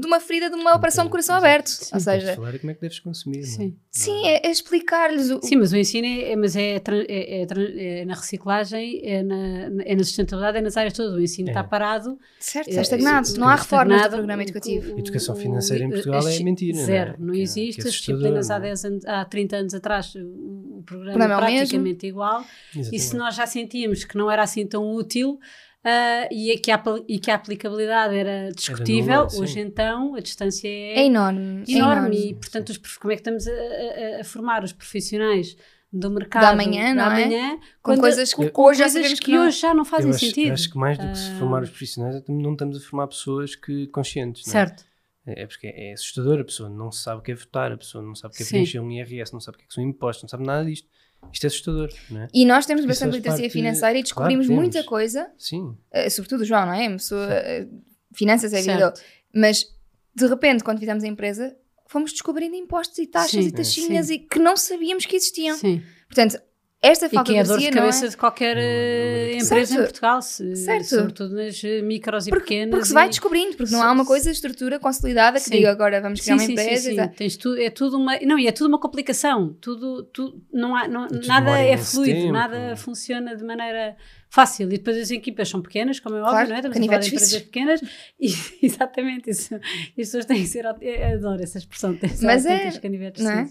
de uma ferida de uma operação de coração aberto. Sim, Ou seja, falar como é que deves consumir. não é? Sim. sim, é, é explicar-lhes o. Sim, mas o ensino é, é- mas é, é- é é na reciclagem, é na, é na sustentabilidade, é nas áreas todas. O ensino É. está parado. Certo, é- está estagnado. Não há reformas do programa educativo. o- Educação financeira em o- Portugal é mentira, não é? Zero, não Que existe. que As disciplinas há, assustador, 10 anos, há 30 anos atrás, o, o programa é praticamente igual. E se nós já sentíamos que não era assim tão útil ah, e, que a, e que a aplicabilidade era discutível, nula, sim. hoje então a distância É é, enorme. é enorme. E, portanto, os como é que estamos a, a- a formar os profissionais do mercado Da amanhã, não da é? amanhã, Com coisas que com hoje já coisas que, que não. hoje já não fazem eu acho, sentido. acho que mais do que se Ah, formar os profissionais, não estamos a formar pessoas que conscientes. não é? Certo. É é porque é assustador, a pessoa não sabe o que é votar, a pessoa não sabe o que é preencher um IRS, não sabe o que é que são impostos, não sabe nada disto. Isto é assustador, não é? E nós temos Isso bastante literacia parte- financeira e descobrimos Claro, muita coisa, Sim. eh, sobretudo o João, não é? Pessoa, eh, finanças é vida. Mas de repente, quando fizemos a empresa, fomos descobrindo impostos e taxas Sim, e taxinhas e que não sabíamos que existiam. Sim. Portanto, esta E falta que é a dor de é? cabeça de qualquer eh, Certo. empresa em Portugal, se- Certo. sobretudo nas eh, micros e Porque, pequenas. porque se vai e- descobrindo, porque não há uma coisa, estrutura consolidada que Sim. diga agora vamos criar Sim, uma sim, sim, empresa. e sim. tal. Tens tu, é tudo uma. Não, e é tudo uma complicação. Tudo, tu, não há, não- nada é fluido, tempo. nada funciona de maneira fácil. E depois as equipas são pequenas, como é óbvio, Claro, não é? Estamos a falar de canivetes empresas pequenas. E, exatamente, isso. E as pessoas têm que ser. eu Adoro essa expressão. Têm que ser Mas é, canivetes não é?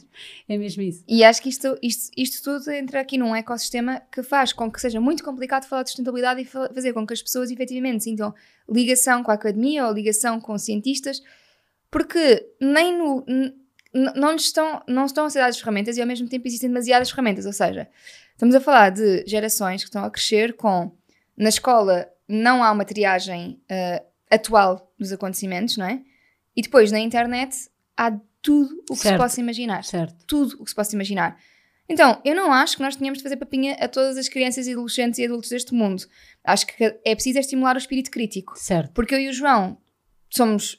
é mesmo isso. E acho que isto, isto, isto tudo entra aqui num ecossistema que faz com que seja muito complicado falar de sustentabilidade e fa- fazer com que as pessoas efetivamente sintam ligação com a academia ou ligação com cientistas, porque nem no. Não, estão, não estão a ser dadas ferramentas e ao mesmo tempo existem demasiadas ferramentas. Ou seja, estamos a falar de gerações que estão a crescer com. Na escola não há uma triagem eh, atual dos acontecimentos, não é? E depois na internet há tudo o que se Certo. possa imaginar Certo. tudo o que se possa imaginar. Então, eu não acho que nós tenhamos de fazer papinha a todas as crianças e adolescentes e adultos deste mundo. Acho que é preciso é estimular o espírito crítico. Certo. Porque eu e o João somos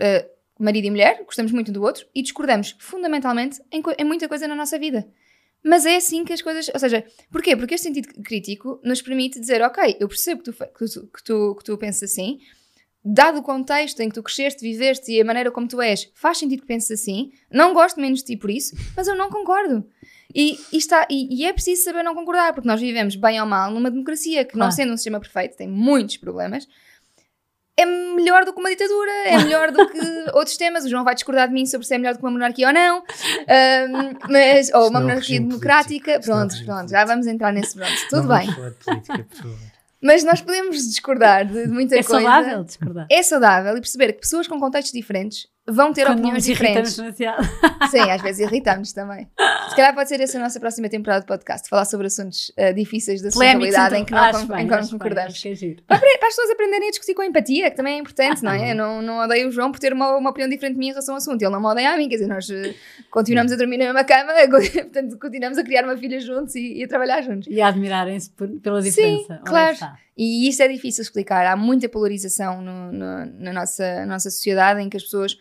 uh, marido e mulher, gostamos muito um do outro e discordamos fundamentalmente em, em muita coisa na nossa vida. Mas é assim que as coisas. Ou seja, porquê? Porque este sentido crítico nos permite dizer, ok, eu percebo que tu, que tu, que tu, que tu pensas assim, dado o contexto em que tu cresceste, viveste e a maneira como tu és, faz sentido que penses assim, não gosto menos de ti por isso, mas eu não concordo. E, e está, e, e é preciso saber não concordar, porque nós vivemos bem ou mal numa democracia que, não sendo um sistema perfeito, tem muitos problemas. É melhor do que uma ditadura, é melhor do que outros temas. O João vai discordar de mim sobre se é melhor do que uma monarquia ou não, Ahm, mas, ou uma é um monarquia democrática. político. É um Pronto, pronto, já vamos entrar nesse pronto. Tudo Não bem. política. Mas nós podemos discordar de, de muita É coisa. saudável discordar. É saudável e perceber que pessoas com contextos diferentes vão ter Quando opiniões diferentes. demasiado. Sim, às vezes irritamos também. Se calhar pode ser essa a nossa próxima temporada de podcast, falar sobre assuntos eh, difíceis da então. em que não, Acho bem, em que não bem, concordamos. que é. Para, para as pessoas aprenderem a discutir com empatia, que também é importante, não é? Eu não, não odeio o João por ter uma, uma opinião diferente de mim em relação ao assunto. Ele não me odeia a mim, quer dizer, nós eh, continuamos a dormir na mesma cama, portanto, continuamos a criar uma filha juntos e, e a trabalhar juntos. E a admirarem-se pela Sim, diferença. Ora claro. está. E isso é difícil explicar. Há muita polarização no- no- na nossa, nossa sociedade em que as pessoas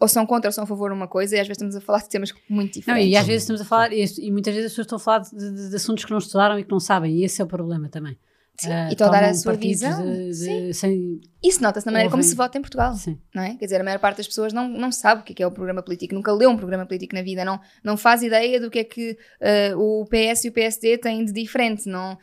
ou são contra ou são a favor de uma coisa e às vezes estamos a falar de temas muito Não, diferentes. e às vezes estamos a falar, e, e muitas vezes as pessoas estão a falar de, de- de assuntos que não estudaram e que não sabem, e esse é o problema também. Sim, Ah, e estão a dar a sua visão. de- Sim. sem, Isso nota-se na maneira como Ouvem. se vota em Portugal. sim. não é? Quer dizer, a maior parte das pessoas não, não sabe o que é, que é o programa político, nunca leu um programa político na vida, não, não faz ideia do que é que eh, o PS e o PSD têm de diferente, não,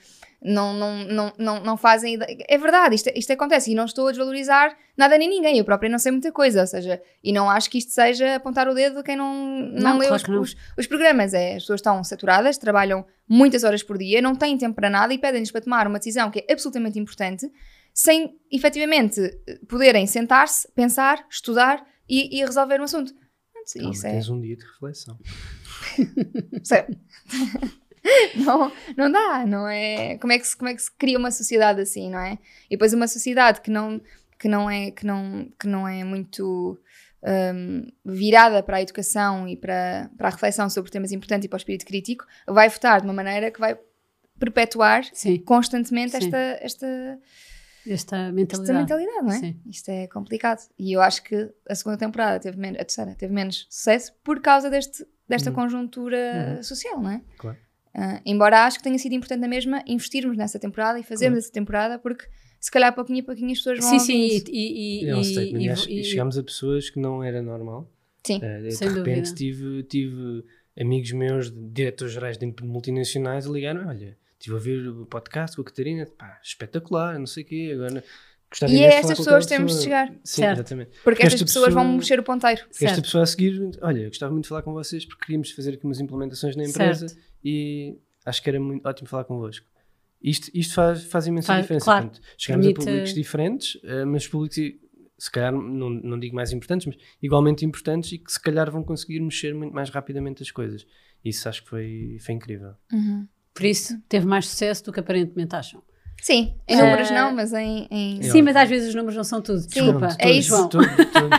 não, não, não, não, não fazem ideia. É verdade, isto, isto acontece e não estou a desvalorizar nada nem ninguém, eu própria não sei muita coisa, ou seja, e não acho que isto seja apontar o dedo a quem não, não, Não, lê claro os, que não. os, os programas. É, as pessoas estão saturadas, trabalham muitas horas por dia, não têm tempo para nada e pedem-nos para tomar uma decisão que é absolutamente importante sem efetivamente poderem sentar-se, pensar, estudar e, e resolver um assunto. Pronto, Calma, Isso é. tens um dia de reflexão. Sério. não, não dá, não é? Como é, que se, como é que se cria uma sociedade assim, não é? E depois uma sociedade que não, que não, é, que não, que não é muito hum, virada para a educação e para, para a reflexão sobre temas importantes e para o espírito crítico, vai votar de uma maneira que vai perpetuar Sim, constantemente Sim. esta, esta, esta mentalidade. esta mentalidade, não é? Sim. Isto é complicado. E eu acho que a segunda temporada teve menos, a terceira teve menos sucesso por causa deste, desta Uhum. conjuntura Uhum. social, não é? Claro. Ah, embora acho que tenha sido importante na mesma investirmos nessa temporada e fazermos essa temporada, porque se calhar pouquinho a pouquinho as pessoas vão Sim, sim, e, e, É um e- e- E, e- chegámos a pessoas que não era normal. Sim. De Sem repente dúvida. tive, tive amigos meus, de diretores gerais de multinacionais, a ligaram: olha, estive a ouvir o podcast com a Catarina, pá, espetacular, não sei o quê, agora. Gostava E é estas pessoas que temos de pessoa." chegar. Sim, Certo. exatamente. Porque esta estas pessoas vão pessoa- mexer o ponteiro. Esta Certo. pessoa a seguir, olha, gostava muito de falar com vocês porque queríamos fazer aqui umas implementações na empresa Certo. e acho que era muito ótimo falar convosco. Isto, isto faz, faz imensa Faz- diferença. claro. Portanto, chegamos Permite- a públicos diferentes, eh, mas públicos, se calhar, não, não digo mais importantes, mas igualmente importantes e que se calhar vão conseguir mexer muito mais rapidamente as coisas. Isso acho que foi, foi incrível. Uhum. Por isso, teve mais sucesso do que aparentemente acham. Sim, em Ah, números não, mas em. em- É Sim, mas às vezes os números não são tudo. Sim, Desculpa. É todos, isso. De todo, de todo.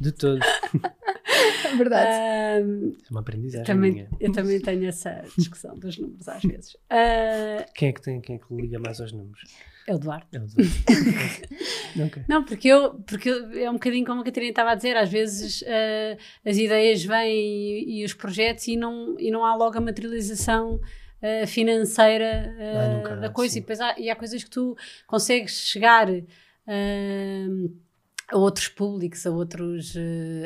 De todo. É verdade. É uma aprendizagem também, minha. eu também tenho essa discussão dos números às vezes. Ah, Quem é que tem, quem é que liga mais aos números? é o Eduardo. É o Eduardo. Ok. Não, porque eu, porque eu- é um bocadinho como a Catarina estava a dizer, às vezes ah, as ideias vêm e, e os projetos e não, e não há logo a materialização ah, financeira nunca há, da coisa. sim. E, depois há, e há coisas que tu consegues chegar ah, a outros públicos, a outros,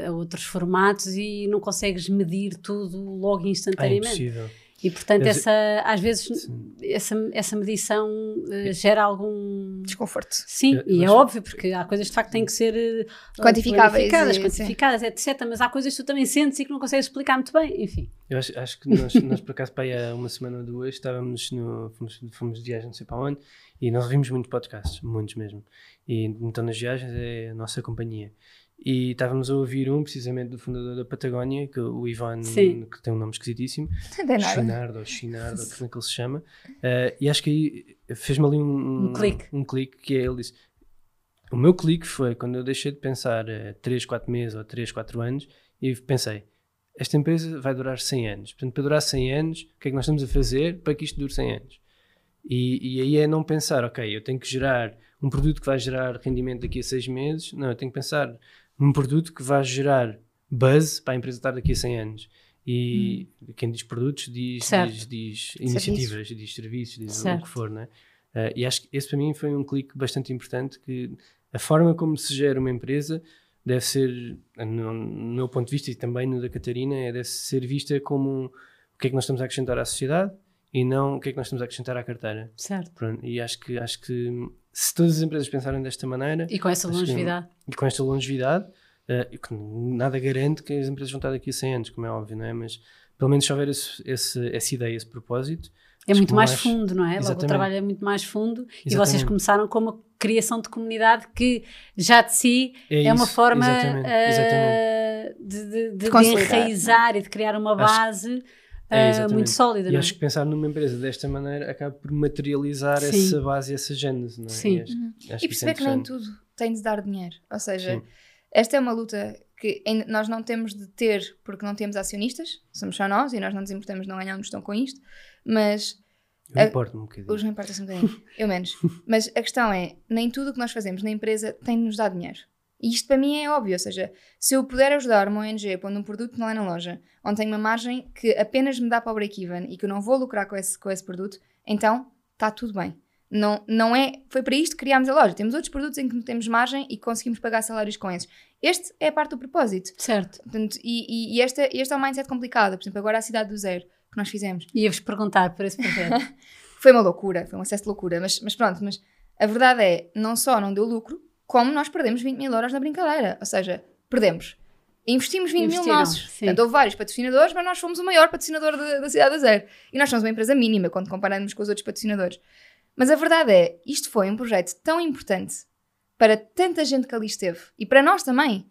a outros formatos e não consegues medir tudo logo Ah, é instantaneamente. impossível. E portanto, essa, às vezes, Sim. essa, essa medição eh, gera algum. Desconforto. Sim, Eu- eu e é óbvio, porque há coisas de facto que têm que ser eh, Quantificáveis planificadas, e- quantificadas, etc. Mas há coisas que tu também sentes e que não consegues explicar muito bem. Enfim, Eu acho, acho que nós, nós, por acaso, para aí há uma semana ou duas, estávamos no. Fomos, fomos de viagem, não sei para onde, e nós ouvimos muito podcasts, muitos mesmo. E então nas viagens é a nossa companhia. E estávamos a ouvir um, precisamente do fundador da Patagónia, que o Ivan, Sim. que tem um nome esquisitíssimo, Não tem nada. Chinardo ou Chinardo, ou como é que ele se chama. Eh, e acho que aí fez-me ali um, Um clique. Um clique que é ele disse. O meu clique foi quando eu deixei de pensar 3, 4 meses ou 3, 4 anos e pensei, esta empresa vai durar 100 anos. Portanto, para durar 100 anos, o que é que nós estamos a fazer para que isto dure 100 anos? E, e aí é não pensar, ok, eu tenho que gerar um produto que vai gerar rendimento daqui a 6 meses. Não, eu tenho que pensar num produto que vai gerar buzz para a empresa estar daqui a 100 anos. E quem diz produtos diz, diz, diz iniciativas, diz serviços, diz o Certo. que for, né? Eh, e acho que esse para mim foi um clique bastante importante que a forma como se gera uma empresa deve ser, no, no meu ponto de vista e também no da Catarina, é, deve ser vista como um, o que é que nós estamos a acrescentar à sociedade e não o que é que nós estamos a acrescentar à carteira. certo. Pronto, e acho que, acho que se todas as empresas pensarem desta maneira E com essa Acho que- longevidade. e com esta longevidade, que nada garante que as empresas vão estar daqui a 100 anos, como é óbvio, não é? Mas pelo menos se houver esse, esse- essa ideia, esse propósito, É acho muito mais mais- fundo, não é? Logo o Exatamente. trabalho é muito mais fundo e vocês Exatamente. começaram com uma criação de comunidade que já de si É é, uma forma exatamente, eh, de, de, de, de enraizar e de criar uma Acho- base É, exatamente. muito sólida, E não é? acho que pensar numa empresa desta maneira acaba por materializar Sim. essa base e essa gênese, não é? Sim. E, acho, acho E é perceber que nem tudo tem de dar dinheiro. Ou seja, Sim. esta é uma luta que nós não temos de ter porque não temos acionistas, somos só nós e nós não nos importamos, não ganhamos estão com isto, mas Eu a- importo-me um bocadinho. Hoje não importa-se um bocadinho, eu menos. Mas a questão é, nem tudo o que nós fazemos na empresa tem de nos dar dinheiro. E isto para mim é óbvio, ou seja, se eu puder ajudar uma ONG pondo um produto lá na loja, onde tem uma margem que apenas me dá para o break-even e que eu não vou lucrar com esse, com esse produto, então está tudo bem. Não, não é, foi para isto que criámos a loja. Temos outros produtos em que temos margem e conseguimos pagar salários com esses. Este é a parte do propósito. Certo. Portanto, e, e, e este, este é um mindset complicado. Por exemplo, agora a cidade do zero que nós fizemos. Ia-vos perguntar por esse projeto. foi uma loucura, foi um acesso de loucura. Mas, mas pronto, mas a verdade é, não só não deu lucro, como nós perdemos 20 mil euros na brincadeira. Ou seja, perdemos. Investimos 20 mil nossos. sim. Portanto, houve vários patrocinadores, mas nós fomos o maior patrocinador da, da Cidade do Zero. E nós somos uma empresa mínima quando comparamos com os outros patrocinadores. Mas a verdade é, isto foi um projeto tão importante para tanta gente que ali esteve e para nós também,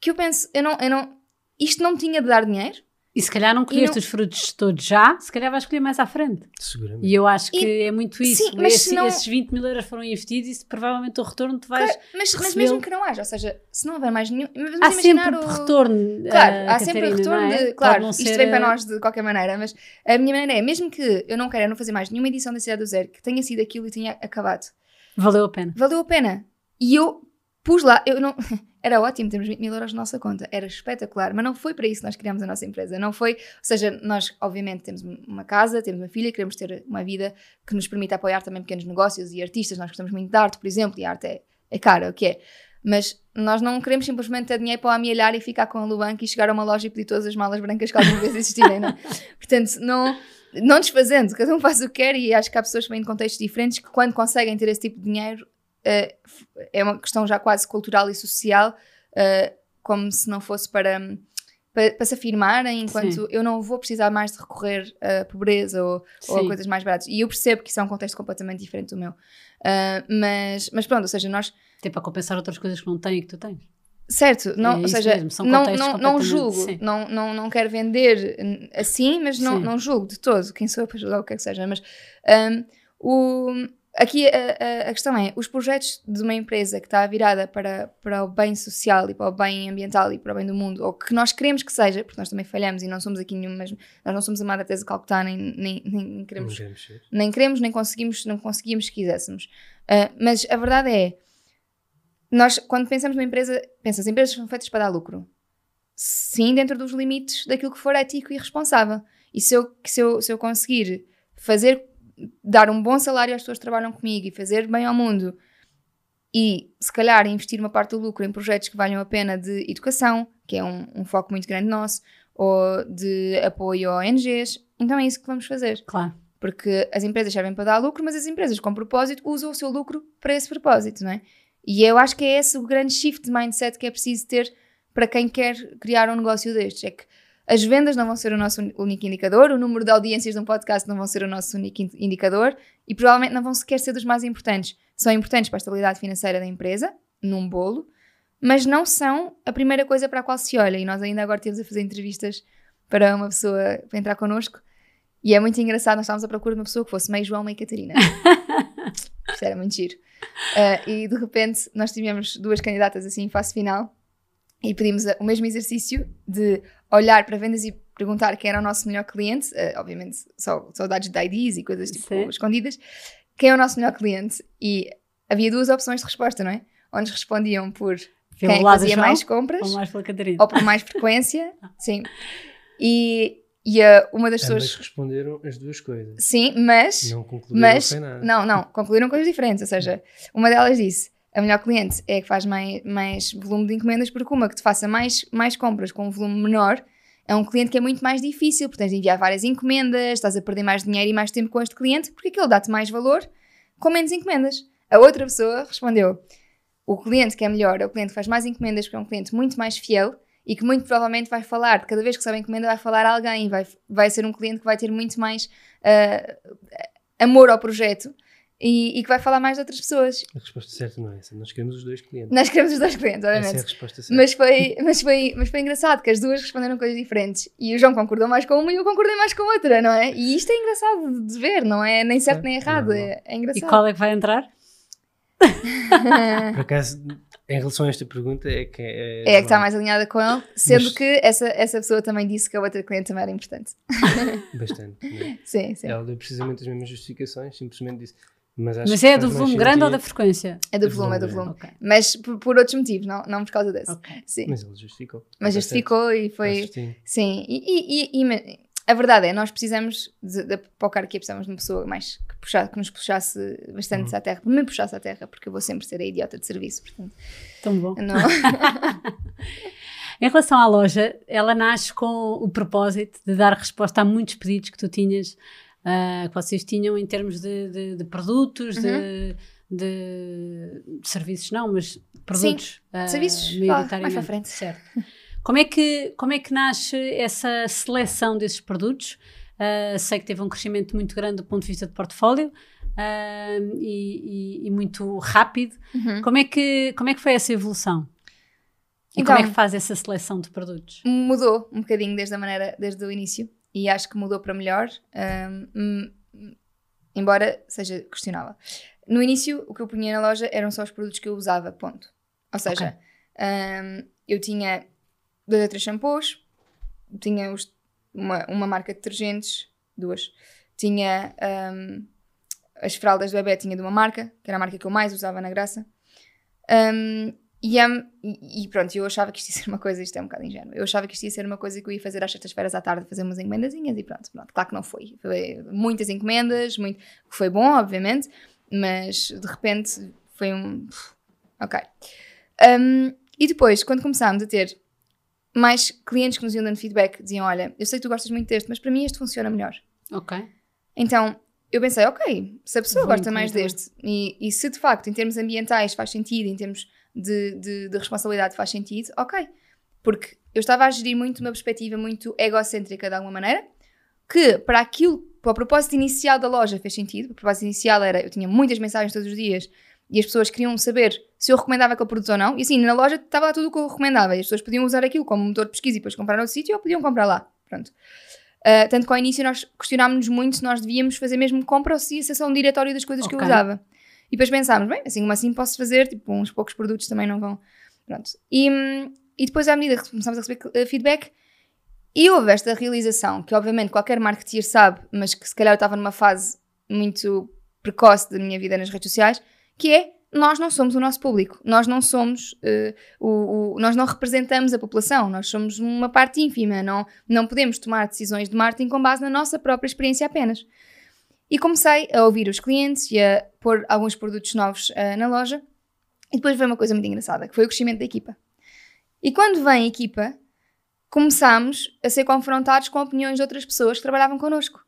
que eu penso, eu não, eu não, isto não me tinha de dar dinheiro. E se calhar não colheste não- os frutos todos já, se calhar vais colher mais à frente. Seguramente. E eu acho que E- é muito isso. Sim, mas Esse- se não- Esses 20 mil euros foram investidos e se provavelmente o retorno tu vais. Claro, mas, mas mesmo que não haja, ou seja, se não houver mais nenhum. Há sempre o... retorno. Claro, eh, há sempre Catarina, retorno é? de. Claro, isto ser, vem para eh, nós de qualquer maneira, mas a minha maneira é, mesmo que eu não queira não fazer mais nenhuma edição da Cidade do Zero, que tenha sido aquilo e tenha acabado, Valeu a pena. valeu a pena. E eu pus lá, eu não. Era ótimo termos 20 mil euros na nossa conta, era espetacular, mas não foi para isso que nós criámos a nossa empresa. Não foi, ou seja, nós obviamente temos uma casa, temos uma filha, queremos ter uma vida que nos permita apoiar também pequenos negócios e artistas. Nós gostamos muito de arte, por exemplo, e a arte é, é cara, o que é. Mas nós não queremos simplesmente ter dinheiro para amealhar e ficar com a Lubanca e chegar a uma loja e pedir todas as malas brancas que alguma vez existirem, não é? Portanto, não, não desfazendo, cada um faz o que quer e acho que há pessoas que vêm de contextos diferentes que quando conseguem ter esse tipo de dinheiro f- é uma questão já quase cultural e social, eh, como se não fosse para, para, para se afirmarem, enquanto Sim. eu não vou precisar mais de recorrer a pobreza ou, ou a coisas mais baratas. E eu percebo que isso é um contexto completamente diferente do meu. Ah, mas, mas pronto, ou seja, nós Até para compensar outras coisas que não têm e que tu tens. Certo, não, É ou seja, mesmo, não, não, não julgo, sim. não, não, não quero vender assim, mas não, Sim. não julgo de todo quem sou para julgar o que é que seja. Mas hum, o, aqui a, a- questão é: os projetos de uma empresa que está virada para, para o bem social e para o bem ambiental e para o bem do mundo, ou que nós queremos que seja, porque nós também falhamos e não somos aqui nenhuma, nós não somos a Madre Teresa de Calcutá, nem, nem, nem queremos Não queremos nem queremos, nem conseguimos, não conseguimos se quiséssemos. Ah, mas a verdade é, nós, quando pensamos numa empresa, pensas, as empresas são feitas para dar lucro. Sim, dentro dos limites daquilo que for ético e responsável. E se eu, se eu, se eu conseguir fazer, dar um bom salário às pessoas que trabalham comigo e fazer bem ao mundo e, se calhar, investir uma parte do lucro em projetos que valham a pena de educação, que é um, um foco muito grande nosso, ou de apoio a ONGs, então é isso que vamos fazer. Claro. Porque as empresas servem para dar lucro, mas as empresas com propósito usam o seu lucro para esse propósito, não é? E eu acho que é esse o grande shift de mindset que é preciso ter para quem quer criar um negócio destes. É que as vendas não vão ser o nosso único indicador, o número de audiências de um podcast não vão ser o nosso único in- indicador e provavelmente não vão sequer ser dos mais importantes. São importantes para a estabilidade financeira da empresa, num bolo, mas não são a primeira coisa para a qual se olha. E nós ainda agora temos a fazer entrevistas para uma pessoa para entrar connosco e é muito engraçado, nós estávamos à procura de uma pessoa que fosse meio João, meio Catarina. Isto era muito giro. Ah, e de repente nós tivemos duas candidatas assim em fase final e pedimos o mesmo exercício de olhar para vendas e perguntar quem era o nosso melhor cliente, ah, obviamente só, só dados de IDs e coisas tipo Sim. escondidas, quem é o nosso melhor cliente e havia duas opções de resposta, não é? Onde respondiam por quem é que lado fazia João, mais compras Ou mais pela Catarina. ou por mais frequência, sim. E, e ah, uma das Ambas pessoas... responderam as duas coisas. Sim, mas Não concluíram mas, nada. não, não, concluíram coisas diferentes. Ou seja, uma delas disse: a melhor cliente é a que faz mais, mais volume de encomendas, porque uma que te faça mais, mais compras com um volume menor é um cliente que é muito mais difícil, porque tens de enviar várias encomendas, estás a perder mais dinheiro e mais tempo com este cliente, porque aquele dá-te mais valor com menos encomendas. A outra pessoa respondeu: o cliente que é melhor é o cliente que faz mais encomendas, porque é um cliente muito mais fiel e que muito provavelmente vai falar, cada vez que sabe a encomenda, vai falar a alguém, vai, vai ser um cliente que vai ter muito mais ah, amor ao projeto e, e que vai falar mais de outras pessoas. A resposta certa não é essa. Nós queremos os dois clientes. Nós queremos os dois clientes, Essa é a obviamente. resposta certa. Mas foi, mas, foi, mas foi engraçado que as duas responderam coisas diferentes e o João concordou mais com uma e eu concordei mais com outra, não é? E isto é engraçado de ver, não é nem certo É, nem errado, normal. é, é E engraçado. qual é que vai entrar? Por acaso, em relação a esta pergunta, é que é. É a que está mais alinhada com ele, sendo Mas- que essa, essa pessoa também disse que a outra cliente também era importante. Bastante. né? Sim, sim. Ela deu precisamente as mesmas justificações, simplesmente disse: Mas, acho Mas que é do volume grande ou da sentido. frequência? É do Do volume, é do volume, volume. Ok. Mas por, por outros motivos, não, não por causa desse. ok. Sim. Mas ele justificou. Mas justificou e foi. Sim. Sim, e, e- e- e a verdade é, nós precisamos, de, de, para o cara aqui, precisamos de uma pessoa mais que, puxa, que nos puxasse bastante Uhum. à terra, me puxasse à terra, porque eu vou sempre ser a idiota de serviço, portanto, Tão bom. não, Em relação à loja, ela nasce com o propósito de dar resposta a muitos pedidos que tu tinhas, ah, que vocês tinham em termos de, de- de produtos, de, Uhum. de- de serviços, não, mas produtos. ah, serviços, vá, maioritariamente. mais para frente. Certo. Como é, que, como é que nasce essa seleção desses produtos? Ah, sei que teve um crescimento muito grande do ponto de vista de portfólio ah, e, e- e muito rápido. Uhum. Como, é que, como é que foi essa evolução? E Então- como é que faz essa seleção de produtos? mudou um bocadinho desde a maneira, desde o início, e acho que mudou para melhor, hum, embora seja questionável. No início, o que eu punha na loja eram só os produtos que eu usava, ponto. Ou seja, ahm, eu tinha dois ou três shampoos, tinha os- uma, uma marca de detergentes, duas, tinha ahm, as fraldas do bebê, tinha de uma marca, que era a marca que eu mais usava na graça. Ahm, e, am- e- e pronto, eu achava que isto ia ser uma coisa, isto é um bocado ingênuo, eu achava que isto ia ser uma coisa que eu ia fazer às sextas-feiras à tarde, fazer umas encomendazinhas e pronto, pronto, claro que não foi. Foi muitas encomendas, muito, que foi bom, obviamente, mas de repente foi um. Ok. Um, e depois, quando começámos a ter mais clientes que nos iam dando feedback, diziam: Olha, eu sei que tu gostas muito deste, mas para mim este funciona melhor. Ok. Então eu pensei, ok, se a pessoa Vou gosta mais deste e, e se de facto em termos ambientais faz sentido, em termos de, de, de responsabilidade faz sentido, ok. Porque eu estava a gerir muito uma perspectiva muito egocêntrica de alguma maneira, que para aquilo, para o propósito inicial da loja fez sentido. O propósito inicial era, eu tinha muitas mensagens todos os dias e as pessoas queriam saber se eu recomendava aquele produto ou não. E assim, na loja estava lá tudo o que eu recomendava e as pessoas podiam usar aquilo como motor de pesquisa e depois comprar no outro sítio ou podiam comprar lá. Pronto. Uh, tanto que ao início nós questionámos-nos muito se nós devíamos fazer mesmo compra ou se ia ser só um diretório das coisas que eu usava. E depois pensámos, bem, assim como assim posso fazer, tipo, uns poucos produtos também não vão. Pronto. E, e depois, à medida que começámos a receber uh, feedback, e houve esta realização, que obviamente qualquer marketeer sabe, mas que se calhar eu estava numa fase muito precoce da minha vida nas redes sociais, que é nós não somos o nosso público, nós não somos uh, o, o- nós não representamos a população, nós somos uma parte ínfima, não, não podemos tomar decisões de marketing com base na nossa própria experiência apenas. E comecei a ouvir os clientes e a pôr alguns produtos novos uh, na loja. E depois veio uma coisa muito engraçada, que foi o crescimento da equipa. E quando vem a equipa, começámos a ser confrontados com opiniões de outras pessoas que trabalhavam connosco.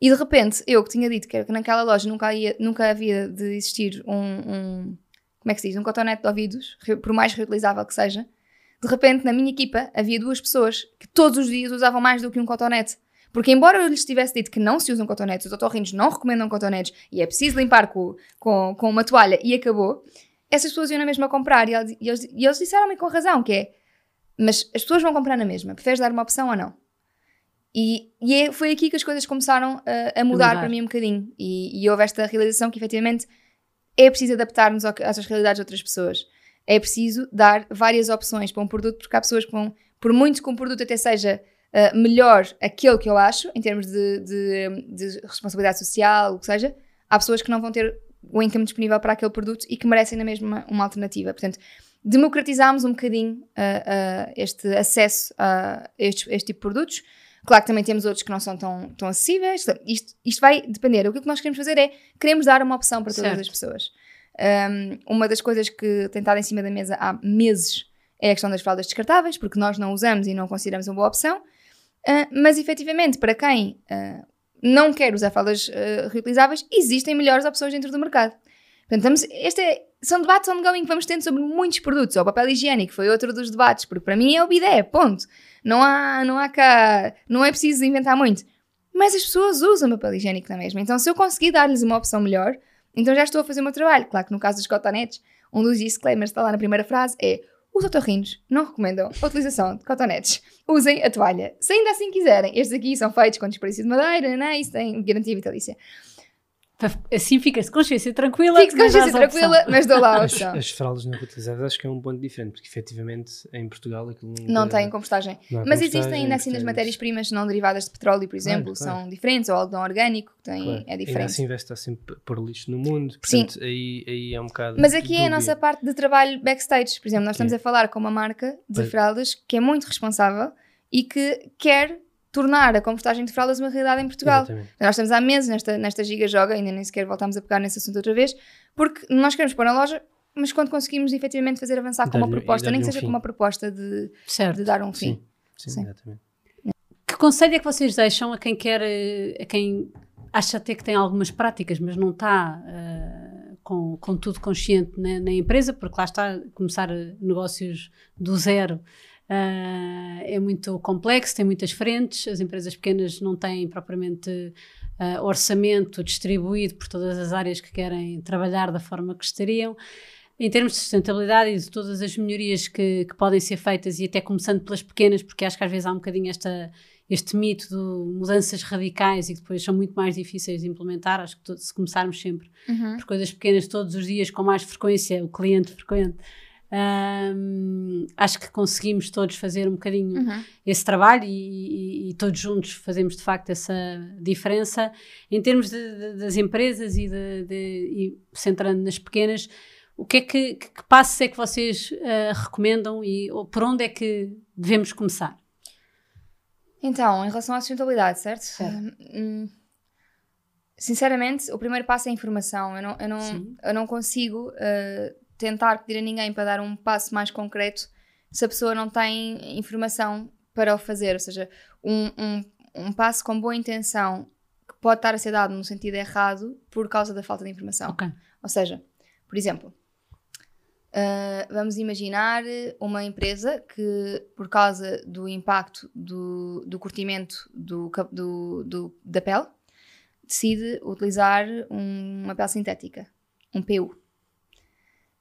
E de repente, eu que tinha dito que que naquela loja nunca, ia, nunca havia de existir um, um- Como é que se diz? Um cotonete de ouvidos, por mais reutilizável que seja. De repente, na minha equipa, havia duas pessoas que todos os dias usavam mais do que um cotonete. Porque, embora eu lhes tivesse dito que não se usam cotonetes, os otorrinos não recomendam cotonetes e é preciso limpar com, com, com uma toalha e acabou, essas pessoas iam na mesma comprar e, eles- e eles, e eles disseram-me com razão, que é mas as pessoas vão comprar na mesma, preferes dar uma opção ou não? E, e é- foi aqui que as coisas começaram a, a mudar mudar. para mim um bocadinho. E, e houve esta realização que efetivamente é preciso que- às realidades de outras pessoas. É preciso dar várias opções para um produto, porque há pessoas que vão, por muito que um produto até seja ah, melhor aquele que eu acho, em termos de, de- de responsabilidade social, o que seja, há pessoas que não vão ter o income disponível para aquele produto e que merecem na mesma uma alternativa. Portanto, democratizámos um bocadinho ah, ah, este acesso a estes, este tipo de produtos. Claro que também temos outros que não são tão, tão acessíveis. Isto, isto vai depender. O que nós queremos fazer é queremos dar uma opção para todas Certo. as pessoas. Um, uma das coisas que tem estado em cima da mesa há meses é a questão das fraldas descartáveis, porque nós não usamos e não consideramos uma boa opção. Uh, mas efetivamente, para quem uh, não quer usar fraldas uh, reutilizáveis, existem melhores opções dentro do mercado. Portanto, estamos, este é- são debates ongoing que vamos tendo sobre muitos produtos. O papel higiênico foi outro dos debates, porque para mim é o bidé, ponto. Não há, não há cá, não é preciso inventar muito. Mas as pessoas usam papel higiênico na mesma. Então, se eu conseguir dar-lhes uma opção melhor, então já estou a fazer o meu trabalho. Claro que no caso dos cotonetes, um dos disclaimers está lá na primeira frase é os otorrinos não recomendam a utilização de cotonetes. Usem a toalha. Se ainda assim quiserem, estes aqui são feitos com desperdício de madeira, né? isso tem garantia vitalícia. Assim fica-se consciência tranquila. Mas consciência tranquila, mas dou lá a As, opção. as fraldas não reutilizáveis acho que é um ponto diferente, porque efetivamente em Portugal aquilo Não tem compostagem. não Mas compostagem, existem ainda assim nas portanto, matérias-primas não derivadas de petróleo, por exemplo, Claro, claro. são diferentes, ou algodão orgânico, que tem, claro, é Ainda diferente. assim vai estar sempre por lixo no mundo, Sim. portanto aí, aí é um bocado. Mas aqui é a nossa parte de trabalho backstage. Por exemplo, nós estamos Sim. a falar com uma marca de fraldas que é muito responsável e que quer tornar a compostagem de fraldas uma realidade em Portugal. Exatamente. Nós estamos há meses nesta, nesta giga joga, ainda nem sequer voltámos a pegar nesse assunto outra vez, porque nós queremos pôr na loja, mas quando conseguimos efetivamente fazer avançar com uma proposta, nem que um seja com uma proposta de, Certo. de dar um fim. Sim, sim, Sim. exatamente. Que conselho é que vocês deixam a quem quer, eh, a quem acha até que tem algumas práticas, mas não está eh, com, com tudo consciente na, na empresa, porque lá está, começar eh, negócios do zero eh, é muito complexo, tem muitas frentes, as empresas pequenas não têm propriamente eh, orçamento distribuído por todas as áreas que querem trabalhar da forma que gostariam. Em termos de sustentabilidade e de todas as melhorias que, que podem ser feitas, e até começando pelas pequenas, porque acho que às vezes há um bocadinho esta, este mito de mudanças radicais e que depois são muito mais difíceis de implementar. Acho que se começarmos sempre Uhum. por coisas pequenas todos os dias com mais frequência, o cliente frequente, hum, acho que conseguimos todos fazer um bocadinho Uhum. esse trabalho e, e- e todos juntos fazemos de facto essa diferença. Em termos de- de- das empresas e, de, e centrando nas pequenas, o que é que, que, que passos é que vocês ah, recomendam e por onde é que devemos começar? Então, em relação à sustentabilidade, certo? Certo. Hum, sinceramente, o primeiro passo é a informação. Eu não, eu não, Sim. eu não consigo uh, tentar pedir a ninguém para dar um passo mais concreto se a pessoa não tem informação para o fazer. Ou seja, um, um, um passo com boa intenção que pode estar a ser dado no sentido errado por causa da falta de informação. Ok. Ou seja, por exemplo, ah, vamos imaginar uma empresa que, por causa do impacto do, do curtimento do, do- do- da pele, decide utilizar um- uma pele sintética, um PU.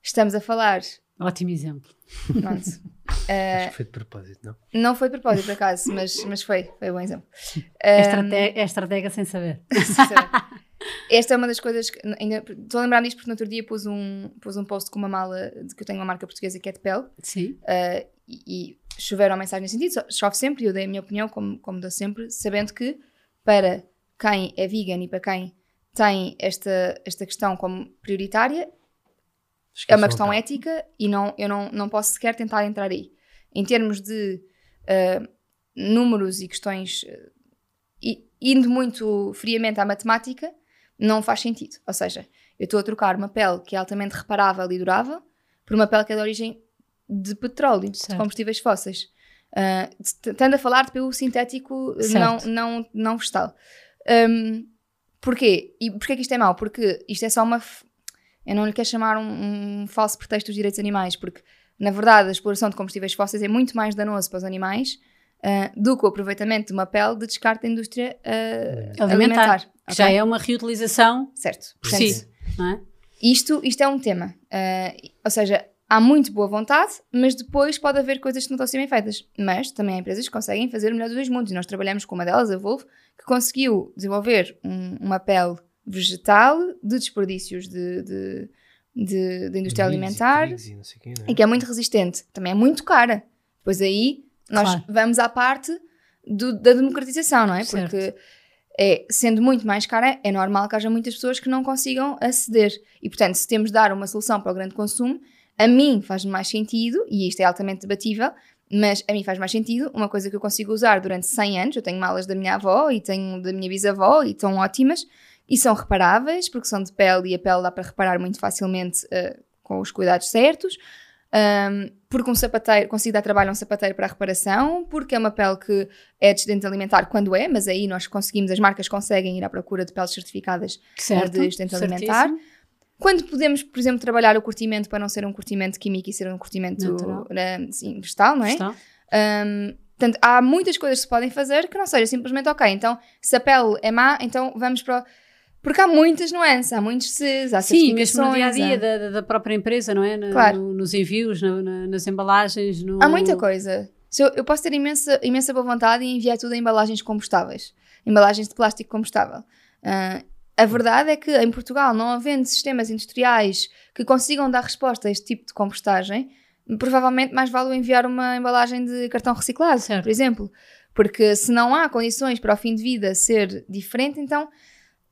Estamos a falar. Ótimo exemplo. Pronto, Acho que foi de propósito, não? não foi de propósito, por acaso, mas, mas foi, foi um bom exemplo. É, Ah, estrate- é estratega sem saber. Esta é uma das coisas que ainda estou a lembrar disto porque no outro dia pus um, pus um post com uma mala de que eu tenho uma marca portuguesa que é de pele Sim. uh, e, e choveram mensagens nesse sentido, chove sempre e eu dei a minha opinião, como, como dou sempre, sabendo que para quem é vegan e para quem tem esta, esta questão como prioritária, é Esqueçam uma a questão ética e não, eu não, não posso sequer tentar entrar aí. Em termos de uh, números e questões, uh, e- indo muito friamente à matemática, não faz sentido. Ou seja, eu estou a trocar uma pele que é altamente reparável e durável por uma pele que é de origem de petróleo, de Certo. combustíveis fósseis. Uh, estando a falar de PU sintético não, não, não vegetal. Um, porquê? E porquê que isto é mau? Porque isto é só uma. Eu não lhe quero chamar um, um falso pretexto dos direitos animais, porque na verdade a exploração de combustíveis fósseis é muito mais danoso para os animais uh, do que o aproveitamento de uma pele de descarte da indústria uh, Alimentar. alimentar. Que Já é uma reutilização Certo. por si. É? isto, isto é um tema. Uh, ou seja, há muito boa vontade, mas depois pode haver coisas que não estão a ser bem feitas. Mas também há empresas que conseguem fazer o melhor dos dois mundos. E nós trabalhamos com uma delas, a Volvo, que conseguiu desenvolver um- uma pele vegetal de desperdícios de, de, de- da indústria alimentar e quê, não é? e que é muito resistente. Também é muito cara. Pois aí nós Claro. vamos à parte do- da democratização, não é? Certo. Porque é, sendo muito mais cara, é normal que haja muitas pessoas que não consigam aceder. E portanto, se temos de dar uma solução para o grande consumo, a mim faz mais sentido, e isto é altamente debatível, mas a mim faz mais sentido uma coisa que eu consigo usar durante 100 anos. Eu tenho malas da minha avó e tenho da minha bisavó e estão ótimas e são reparáveis porque são de pele e a pele dá para reparar muito facilmente eh, com os cuidados certos. Um, porque um sapateiro, consigo dar trabalho a um sapateiro para a reparação, porque é uma pele que é descendente alimentar quando é, mas aí nós conseguimos, as marcas conseguem ir à procura de peles certificadas Certo. de sustento alimentar. Quando podemos, por exemplo, trabalhar o curtimento para não ser um curtimento químico e ser um curtimento eh, sim, vegetal, não é? Está. Um, portanto, há muitas coisas que se podem fazer que não seja simplesmente, ok, então se a pele é má, então vamos para. Porque há muitas nuances, há muitos Cs, há Sim, mesmo no dia a dia da, da- própria empresa, não é? Na- Claro. no- nos envios, na- na- nas embalagens. No... Há muita coisa. Eu, eu posso ter imensa, imensa boa vontade e enviar tudo em embalagens compostáveis. Embalagens de plástico compostável. Ah, A verdade é que em Portugal, não havendo sistemas industriais que consigam dar resposta a este tipo de compostagem, provavelmente mais vale enviar uma embalagem de cartão reciclado, Certo. por exemplo. Porque se não há condições para o fim de vida ser diferente, então,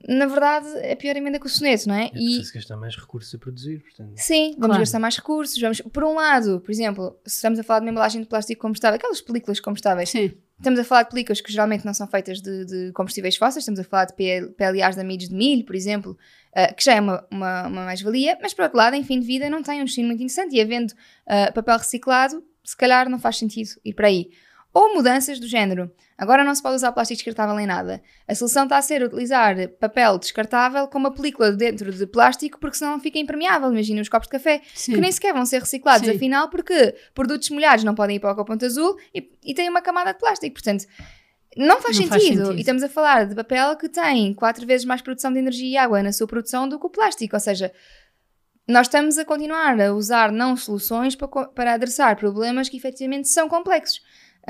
na verdade, é pior emenda que o soneto, não é? É E preciso gastar mais recursos a produzir, portanto. Sim, vamos Claro. gastar mais recursos. Vamos, por um lado, por exemplo, se estamos a falar de uma embalagem de plástico compostável, aquelas películas compostáveis, Sim. estamos a falar de películas que geralmente não são feitas de, de combustíveis fósseis, estamos a falar de PL PLAs de amidos de milho, por exemplo, ah, que já é uma, uma, uma mais-valia, mas por outro lado, em fim de vida, não tem um destino muito interessante e havendo ah, papel reciclado, se calhar não faz sentido ir para aí. Ou mudanças do género. Agora não se pode usar plástico descartável em nada. A solução está a ser utilizar papel descartável com uma película dentro de plástico porque senão fica impermeável. Imagina os copos de café Sim. que nem sequer vão ser reciclados, Sim. afinal, porque produtos molhados não podem ir para o copo azul e, e têm uma camada de plástico. Portanto, não faz, Não sentido. faz sentido. E estamos a falar de papel que tem quatro vezes mais produção de energia e água na sua produção do que o plástico. Ou seja, nós estamos a continuar a usar não soluções para, para adressar problemas que efetivamente são complexos.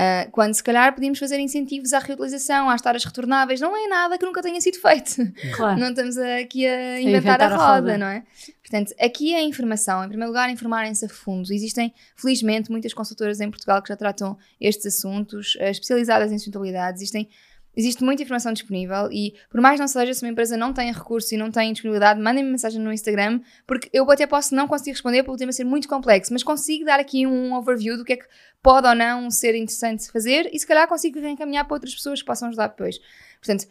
Ah, quando se calhar podíamos fazer incentivos à reutilização, às taras retornáveis, não é nada que nunca tenha sido feito. Claro. Não estamos aqui a inventar, inventar a, a roda, roda. não é? Portanto, aqui é a informação. Em primeiro lugar, informarem-se a fundo. Existem, felizmente, muitas consultoras em Portugal que já tratam estes assuntos, eh, especializadas em sustentabilidade. Existem, existe muita informação disponível e, por mais não seja, se uma empresa não tem recursos e não tem disponibilidade, mandem-me mensagem no Instagram, porque eu até posso não conseguir responder pelo tema ser muito complexo, mas consigo dar aqui um overview do que é que pode ou não ser interessante fazer e, se calhar, consigo reencaminhar para outras pessoas que possam ajudar depois. Portanto,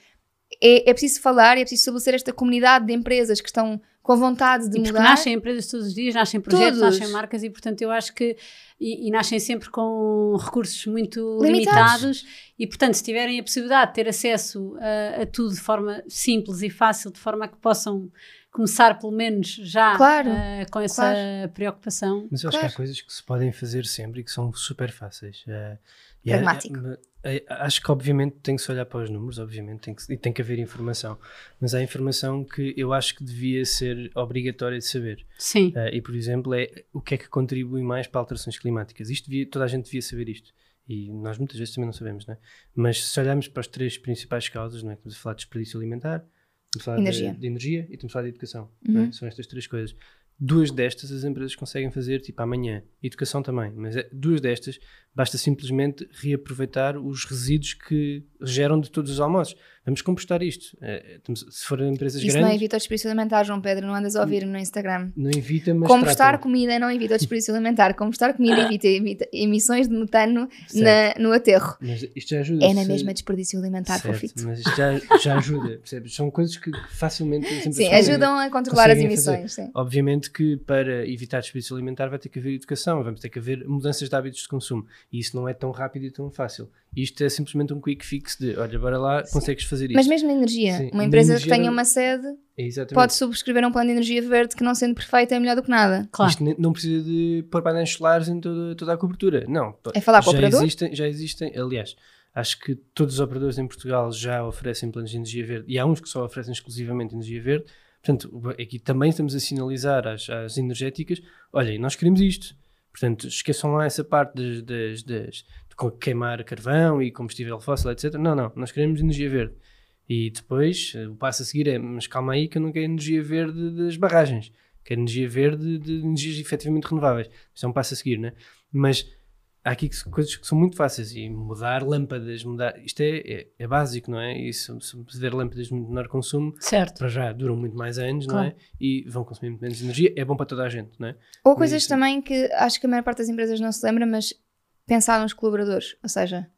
é, é preciso falar e é preciso estabelecer esta comunidade de empresas que estão com vontade de E porque mudar. nascem empresas todos os dias, nascem projetos, Todos. nascem marcas e, portanto, eu acho que. E, e nascem sempre com recursos muito Limitados. limitados. E, portanto, se tiverem a possibilidade de ter acesso a, a tudo de forma simples e fácil, de forma a que possam começar, pelo menos, já Claro, eh, com essa claro. preocupação. Mas eu acho que Claro. há coisas que se podem fazer sempre e que são super fáceis. E Pragmático. é- é- acho que obviamente tem que se olhar para os números, obviamente, tem que, e tem que haver informação. Mas há informação que eu acho que devia ser obrigatória de saber. Sim. Eh, e, por exemplo, é o que é que contribui mais para alterações climáticas. Isto devia, toda a gente devia saber isto. E nós muitas vezes também não sabemos, não é? Mas se olharmos para as três principais causas, não é? Estamos a falar de desperdício alimentar, estamos a falar de- Energia. De, energia e estamos a falar de educação. é? Uhum. São estas três coisas. Duas destas as empresas conseguem fazer tipo amanhã. Educação também. Mas é- duas destas basta simplesmente reaproveitar os resíduos que geram de todos os almoços. Vamos compostar isto. Eh, se forem empresas Isso não grandes, evita o desperdício alimentar, João Pedro, não andas a ouvir no Instagram. não evita, mas Compostar tratam. comida não evita o desperdício alimentar. Compostar comida evita, evita emissões de metano na- no aterro. Mas isto já ajuda. É na mesma desperdício alimentar, Certo, fofito. Mas isto já, já ajuda, percebes? São coisas que facilmente Sim, ajudam a controlar as emissões. Sim. Obviamente que para evitar desperdício alimentar vai ter que haver educação, vamos ter que haver mudanças de hábitos de consumo. E isso não é tão rápido e tão fácil. Isto é simplesmente um quick fix de, olha, bora lá, consegues fazer isso. Mas mesmo na energia, Sim, uma empresa energia que tenha não- uma sede É exatamente. pode subscrever um plano de energia verde que, não sendo perfeito, é melhor do que nada. Claro. Isto não precisa de pôr painéis solares em toda, toda a cobertura. Não. É falar com o já operador? Existem, já existem, aliás, acho que todos os operadores em Portugal já oferecem planos de energia verde e há uns que só oferecem exclusivamente energia verde. Portanto, aqui também estamos a sinalizar às, às energéticas: olhem, nós queremos isto. Portanto, esqueçam lá essa parte das, das, das- queimar carvão e combustível fóssil, etc. Não, não, nós queremos energia verde. E depois, eh, o passo a seguir é: mas calma aí, que eu não quero energia verde das barragens, quero energia verde de energias efetivamente renováveis. Isto é um passo a seguir, né? Mas há aqui coisas que são muito fáceis e mudar lâmpadas, mudar. Isto é, é, é básico, não é? E se, se puder lâmpadas de menor consumo, Certo. para já duram muito mais anos, não Claro. é? E vão consumir muito menos energia. É bom para toda a gente, não é? Ou Mas coisas isso- também que acho que a maior parte das empresas não se lembra, mas pensar nos colaboradores. Ou seja,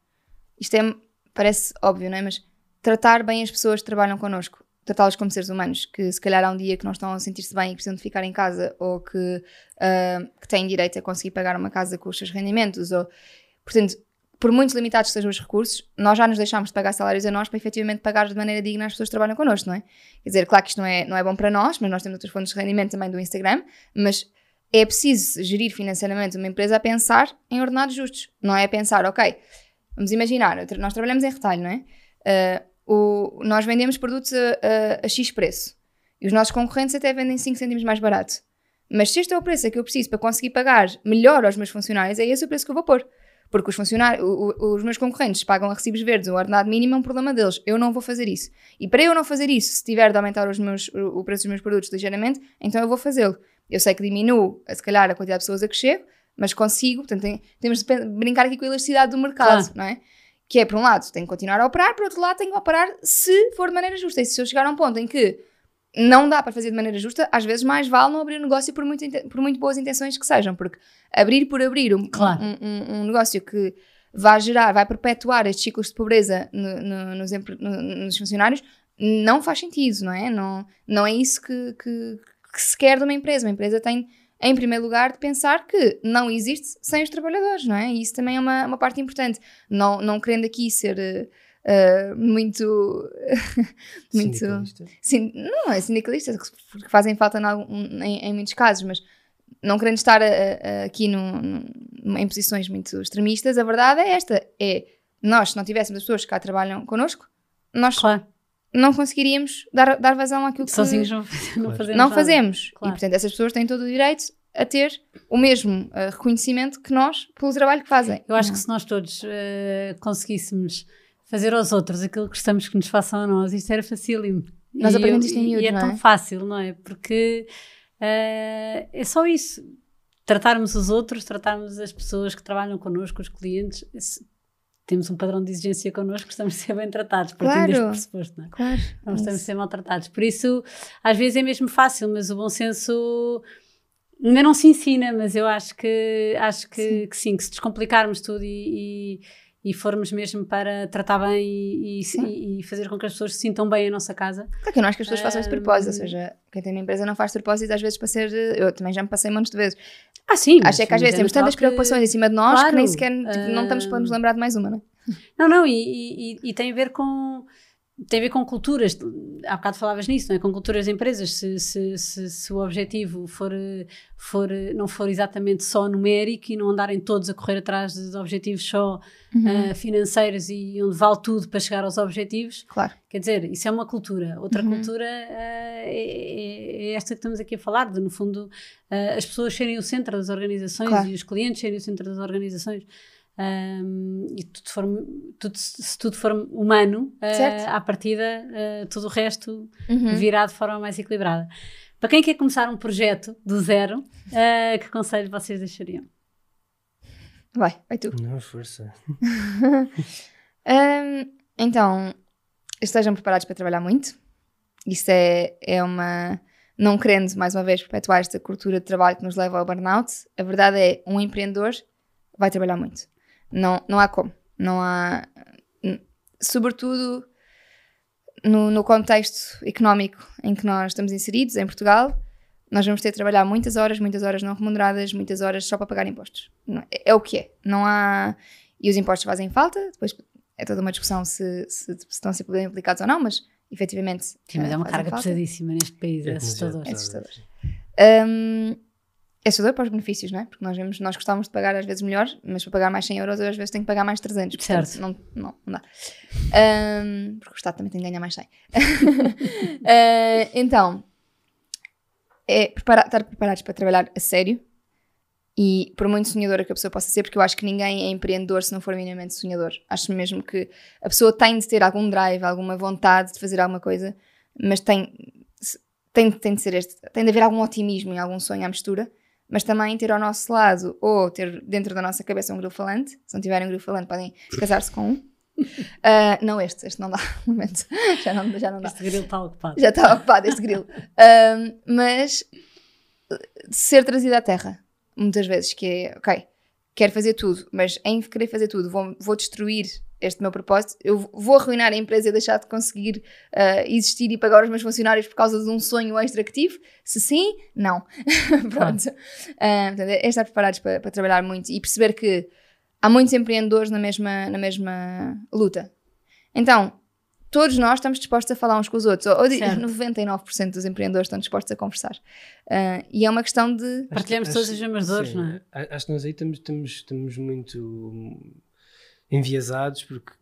isto é, parece óbvio, não é? Mas tratar bem as pessoas que trabalham connosco. Tratá-los como seres humanos, que se calhar há um dia que não estão a sentir-se bem e precisam de ficar em casa, ou que, ah, que têm direito a conseguir pagar uma casa com os seus rendimentos, ou portanto, por muito limitados que sejam os recursos, nós já nos deixámos de pagar salários a nós para efetivamente pagar de maneira digna as pessoas que trabalham connosco, não é? Quer dizer, claro que isto não é, não é bom para nós, mas nós temos outras fontes de rendimento também do Instagram, mas é preciso gerir financeiramente uma empresa a pensar em ordenados justos, não é a pensar, ok, vamos imaginar, nós trabalhamos em retalho, não é? Ah, o- nós vendemos produtos a, a- a X preço e os nossos concorrentes até vendem 5 cêntimos mais barato. Mas se este é o preço que eu preciso para conseguir pagar melhor aos meus funcionários, é esse o preço que eu vou pôr. Porque os funcionários, os meus concorrentes pagam a recibos verdes, o ordenado mínimo é um problema deles. Eu não vou fazer isso. E para eu não fazer isso, se tiver de aumentar meus, o preço dos meus produtos ligeiramente, então eu vou fazê-lo. Eu sei que diminuo, se calhar, a quantidade de pessoas a que chego, mas consigo, portanto, tem- temos de brincar aqui com a elasticidade do mercado, Claro. não é? Que é, por um lado, tenho que continuar a operar, por outro lado, tenho que operar se for de maneira justa. E se eu chegar a um ponto em que não dá para fazer de maneira justa, às vezes mais vale não abrir um negócio por muito, por muito boas intenções que sejam, porque abrir por abrir um, Claro. um, um- um negócio que vai gerar, vai perpetuar estes ciclos de pobreza no- no- nos, nos funcionários, não faz sentido, não é? Não, não é isso que, que, que se quer de uma empresa. Uma empresa tem, em primeiro lugar, de pensar que não existe sem os trabalhadores, não é? E isso também é uma, uma parte importante. Não, não querendo aqui ser eh, eh, muito. muito Sindicalista. Sim, não é sindicalistas, porque fazem falta em, algum- em- em muitos casos, mas não querendo estar a- a- a- aqui no- no- em posições muito extremistas, a verdade é esta: é nós, se não tivéssemos as pessoas que cá trabalham connosco, nós Claro. Não conseguiríamos dar, dar vazão àquilo que Sozinhos não, não fazemos não fazemos. Claro. E portanto, essas pessoas têm todo o direito a ter o mesmo eh, reconhecimento que nós pelo trabalho que fazem. Eu acho que se nós todos eh, conseguíssemos fazer aos outros aquilo que gostamos que nos façam a nós, isto era facílimo. Nós aprendemos isto em miúdos, E é não tão é? fácil, não é? Porque eh, é só isso. Tratarmos os outros, tratarmos as pessoas que trabalham connosco, os clientes. Temos um padrão de exigência connosco, estamos de ser bem tratados, partindo deste Claro. pressuposto, não é? Claro. Não estamos a ser maltratados. Por isso, às vezes é mesmo fácil, mas o bom senso ainda não se ensina, mas eu acho que acho que sim, que, sim, que se descomplicarmos tudo e, e, e formos mesmo para tratar bem e, e, e fazer com que as pessoas se sintam bem em nossa casa. Claro que eu não acho que as pessoas façam isso de propósito, ou seja, quem tem uma empresa não faz de propósito, às vezes para ser. Eu também já me passei montes de vezes. Ah, sim. mas- Acho é que às mas vezes temos natural tantas que- preocupações em cima de nós que Claro, nem sequer tipo, não estamos para nos lembrar de mais uma, não é? Não, não, e- e tem a ver com tem a ver com culturas, há bocado falavas nisso, não é? Com culturas de empresas, se, se, se, se o objetivo for, for, não for exatamente só numérico e não andarem todos a correr atrás de objetivos só Uhum. ah, financeiros e onde vale tudo para chegar aos objetivos, Claro. quer dizer, isso é uma cultura. Outra Uhum. cultura ah, é, é- esta que estamos aqui a falar, de no fundo ah, as pessoas serem o centro das organizações Claro. e os clientes serem o centro das organizações. Um, e tudo for, tudo, se tudo for humano, uh, à partida, uh, tudo o resto Uhum. virá de forma mais equilibrada. Para quem quer começar um projeto do zero, uh, que conselho vocês deixariam? Vai, vai tu. Não, força. Hum, então, estejam preparados para trabalhar muito. Isso é, é uma. Não querendo, mais uma vez, perpetuar esta cultura de trabalho que nos leva ao burnout, a verdade é um empreendedor vai trabalhar muito. Não, não há como. Não há. Sobretudo no, no contexto económico em que nós estamos inseridos, em Portugal, nós vamos ter de trabalhar muitas horas, muitas horas não remuneradas, muitas horas só para pagar impostos. Não- é, é o que é. Não há. E os impostos fazem falta, depois é toda uma discussão se, se, se estão a ser bem aplicados ou não, mas efetivamente. Sim, mas é uma carga falta. pesadíssima neste país, é, É assustador. É assustador. É assustador para os benefícios, não é? Porque nós, vemos, nós gostávamos de pagar às vezes melhor, mas para pagar mais 100 euros eu às vezes tenho que pagar mais 300. portanto, Certo. Não, não, não dá. Hum, porque o Estado também tem que ganhar mais 100. Eh, então, é prepara- estar preparados para trabalhar a sério e por muito sonhadora que a pessoa possa ser, porque eu acho que ninguém é empreendedor se não for minimamente sonhador. Acho mesmo que a pessoa tem de ter algum drive, alguma vontade de fazer alguma coisa, mas tem, tem, tem de ser este, tem de haver algum otimismo e algum sonho à mistura, mas também ter ao nosso lado ou ter dentro da nossa cabeça um grilo falante. Se não tiverem um grilo falante, podem casar-se com um. Ah, não este, este não dá, momento. Já não, já não dá Este grilo está ocupado. já estava ocupado este grilo. Ahm, mas ser trazido à terra, muitas vezes, que é, ok, quero fazer tudo, mas em querer fazer tudo, vou, vou destruir este meu propósito, eu vou arruinar a empresa e deixar de conseguir ah, existir e pagar os meus funcionários por causa de um sonho extra que tive? Se sim, não. Pronto. Ah, portanto, é estar preparados para, para trabalhar muito e perceber que há muitos empreendedores na mesma, na mesma luta. Então, todos nós estamos dispostos a falar uns com os outros. Ou, ou digo, Certo. 99% dos empreendedores estão dispostos a conversar. Ah, e é uma questão de. Partilhamos todas as mesmas dores, não é? Acho que nós aí estamos, estamos, estamos muito enviesados porque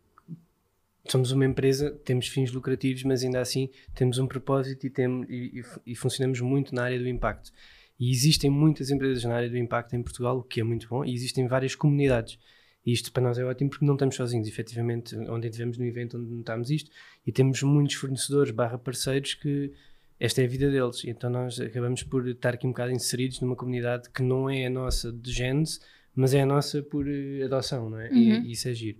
somos uma empresa, temos fins lucrativos, mas ainda assim temos um propósito e, tem, e, e e funcionamos muito na área do impacto. E existem muitas empresas na área do impacto em Portugal, o que é muito bom, e existem várias comunidades. E isto para nós é ótimo porque não estamos sozinhos, efetivamente, onde estivemos no evento onde notámos isto, e temos muitos fornecedores barra parceiros que esta é a vida deles. Então nós acabamos por estar aqui um bocado inseridos numa comunidade que não é a nossa de genes, mas é a nossa por uh, adoção, não é? Uhum. E, isso é giro.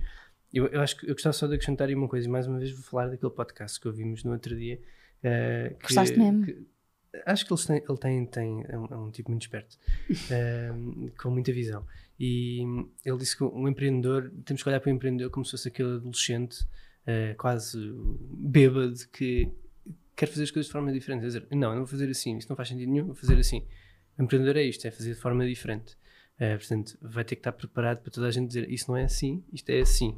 Eu, eu acho que eu gostava só de acrescentar aí uma coisa, e mais uma vez vou falar daquele podcast que ouvimos no outro dia. uh, que- Gostaste mesmo? que- acho que têm, ele tem, tem é, um, é um tipo muito esperto, um, com muita visão. E ele disse que um empreendedor, temos que olhar para o empreendedor como se fosse aquele adolescente uh, quase bêbado que quer fazer as coisas de forma diferente. Quer dizer, não, eu não vou fazer assim, isto não faz sentido nenhum, vou fazer assim. O empreendedor é isto, é fazer de forma diferente. Uh, portanto, vai ter que estar preparado para toda a gente dizer isso não é assim, isto é assim.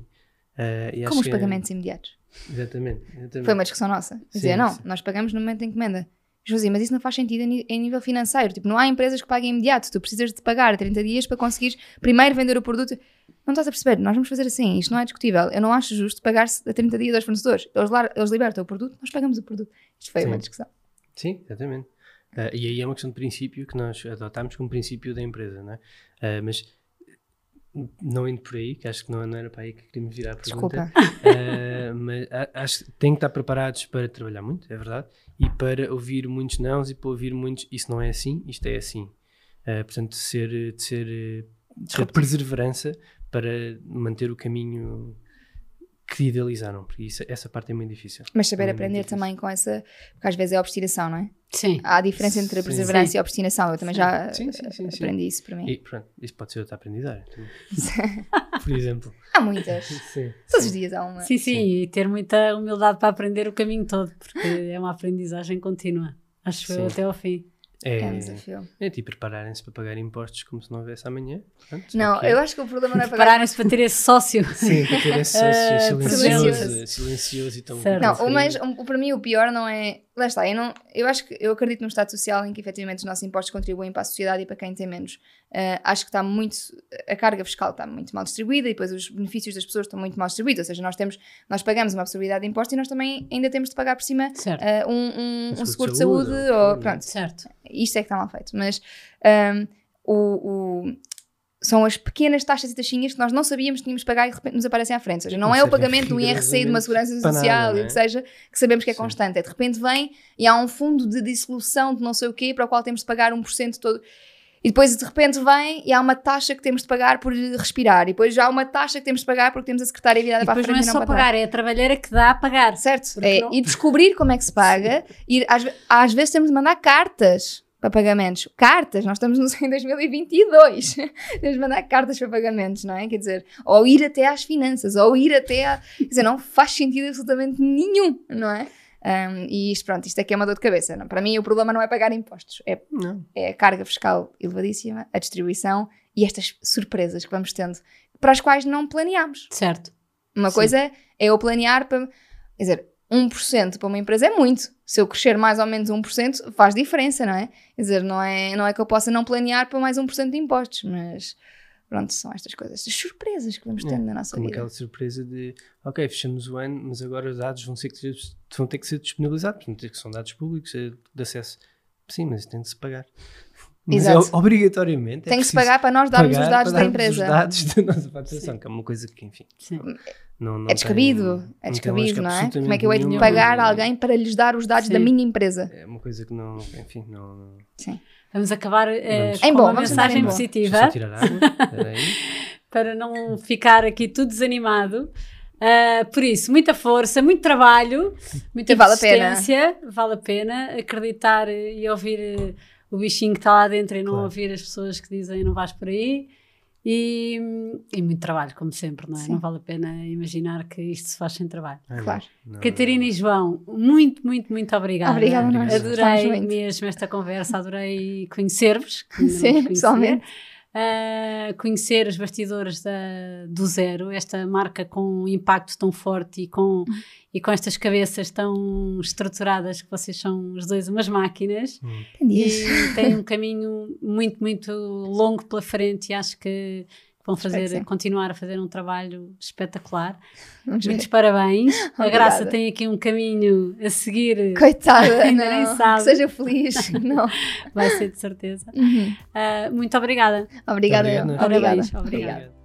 Uh, Como os é- pagamentos imediatos. Exatamente. exatamente. Foi uma discussão nossa. Dizer, não, sim. nós pagamos no momento da encomenda. José, mas isso não faz sentido em nível financeiro. Tipo, não há empresas que paguem imediato. Tu precisas de pagar 30 dias para conseguires primeiro vender o produto. Não estás a perceber? Nós vamos fazer assim. Isto não é discutível. Eu não acho justo pagar-se a 30 dias aos fornecedores. Eles, eles libertam o produto, nós pagamos o produto. Isto foi uma Sim. discussão. Sim, exatamente. Ah, e aí é uma questão de princípio que nós adotámos como princípio da empresa, não é? Ah, mas não indo por aí, que acho que não, não era para aí que queríamos virar a pergunta. Desculpa. Ah, mas acho que têm que estar preparados para trabalhar muito, é verdade, e para ouvir muitos nãos e para ouvir muitos isso não é assim, isto é assim. Ah, portanto, de ser, de ser, de ter perseverança para manter o caminho que idealizaram, porque isso, essa parte é muito difícil. Mas saber Muito aprender difícil. também com essa. Porque às vezes é obstinação, não é? Sim. Há a diferença entre a perseverança Sim. e a obstinação. Eu também já Sim, sim, sim, sim. aprendi isso para mim. E pronto, isso pode ser outra aprendizagem. Por exemplo. Há muitas. Sim. Todos os dias há uma. Sim, sim, e ter muita humildade para aprender o caminho todo, porque é uma aprendizagem contínua. Acho eu Sim. até ao fim. É um É, desafio. é tipo prepararem-se para pagar impostos como se não houvesse amanhã. Não, ok. eu acho que o problema não é pagar. Prepararem-se para ter esse sócio. Sim, para ter esse Eh, sócio silencioso, silencioso. silencioso e tão. Certo. Não, o mais, o- para mim o pior não é. Lá está, eu, não, eu acho que eu acredito num Estado social em que efetivamente os nossos impostos contribuem para a sociedade e para quem tem menos. Ah, acho que está muito. A carga fiscal está muito mal distribuída e depois os benefícios das pessoas estão muito mal distribuídos. Ou seja, nós temos, nós pagamos uma possibilidade de imposto e nós também ainda temos de pagar por cima Certo. ah, um, um- um Um seguro de saúde. ou- ou, pronto, Certo. isto é que está mal feito. Mas ahm, o, o- são as pequenas taxas e taxinhas que nós não sabíamos que tínhamos de pagar e de repente nos aparecem à frente. Ou seja, não Não é o pagamento de um IRC e de uma segurança social nada, e é? que seja, que sabemos que é Sim. constante. É de repente vem e há um fundo de dissolução de não sei o quê para o qual temos de pagar 1% todo. E depois de repente vem e há uma taxa que temos de pagar por respirar. E depois já há uma taxa que temos de pagar porque temos a secretária virada E para a frente não é só pagar, é a trabalheira que dá a pagar. Certo? É, não- E descobrir como é que se paga. E às, às vezes temos de mandar cartas para pagamentos. Cartas, nós estamos em 2022. temos de mandar cartas para pagamentos, não é? Quer dizer, ou ir até às finanças, ou ir até a. Quer dizer, não faz sentido absolutamente nenhum, não é? Um, e isto, pronto, isto aqui é uma dor de cabeça. Não? Para mim, o problema não é pagar impostos, é, Não. é a carga fiscal elevadíssima, a distribuição e estas surpresas que vamos tendo, para as quais não planeámos. Certo. Uma Sim. coisa é eu planear para. Quer dizer, 1% para uma empresa é muito. Se eu crescer mais ou menos 1%, faz diferença, não é? Quer dizer, não é, não é que eu possa não planear para mais 1% de impostos, mas pronto, são estas coisas, estas surpresas que vamos É, tendo na nossa Como vida. aquela surpresa de, ok, fechamos o ano, mas agora os dados vão, ser vão ter que ser disponibilizados, portanto, que são dados públicos é de acesso. Sim, mas tem de se pagar. Mas é, Exato. obrigatoriamente. é Tem que se pagar para nós darmos os dados para da darmos empresa. Os dados da nossa faturação, que é uma coisa que, enfim, Sim. não, não É descabido, tem- é não descabido, lógica não é? Como é que eu hei de nenhuma. pagar alguém para lhes dar os dados da Sim. minha empresa? É uma coisa que não, enfim, não. não- Sim. Vamos acabar eh, Vamos. com Em bom, uma vamos mensagem em bom. Deixa eu positiva para não ficar aqui tudo desanimado. Ah, por isso, muita força, muito trabalho, muita E vale a pena. persistência, vale a pena acreditar e ouvir o bichinho que está lá dentro e não Claro. ouvir as pessoas que dizem não vais por aí. E, e muito trabalho, como sempre, não é? Sim. Não vale a pena imaginar que isto se faz sem trabalho. Não, Claro. não, Catarina e João, muito, muito, muito obrigada. Obrigada, nós. Adorei muito. mesmo esta conversa, adorei conhecer-vos. não Sim, pessoalmente. Uh, conhecer os bastidores da- do zero, esta marca com um impacto tão forte e com, e com estas cabeças tão estruturadas que vocês são os dois umas máquinas. Entendi. Isso. e têm um caminho muito, muito longo pela frente e acho que vão fazer, continuar a fazer um trabalho espetacular. Vamos ver. Muitos parabéns. A Obrigada. Graça tem aqui um caminho a seguir, Coitada, Ainda não, nem sabe. que seja feliz. Não. vai ser de certeza. Uhum. Uh, muito obrigada. Obrigada. Obrigada. Parabéns, obrigada. Obrigado.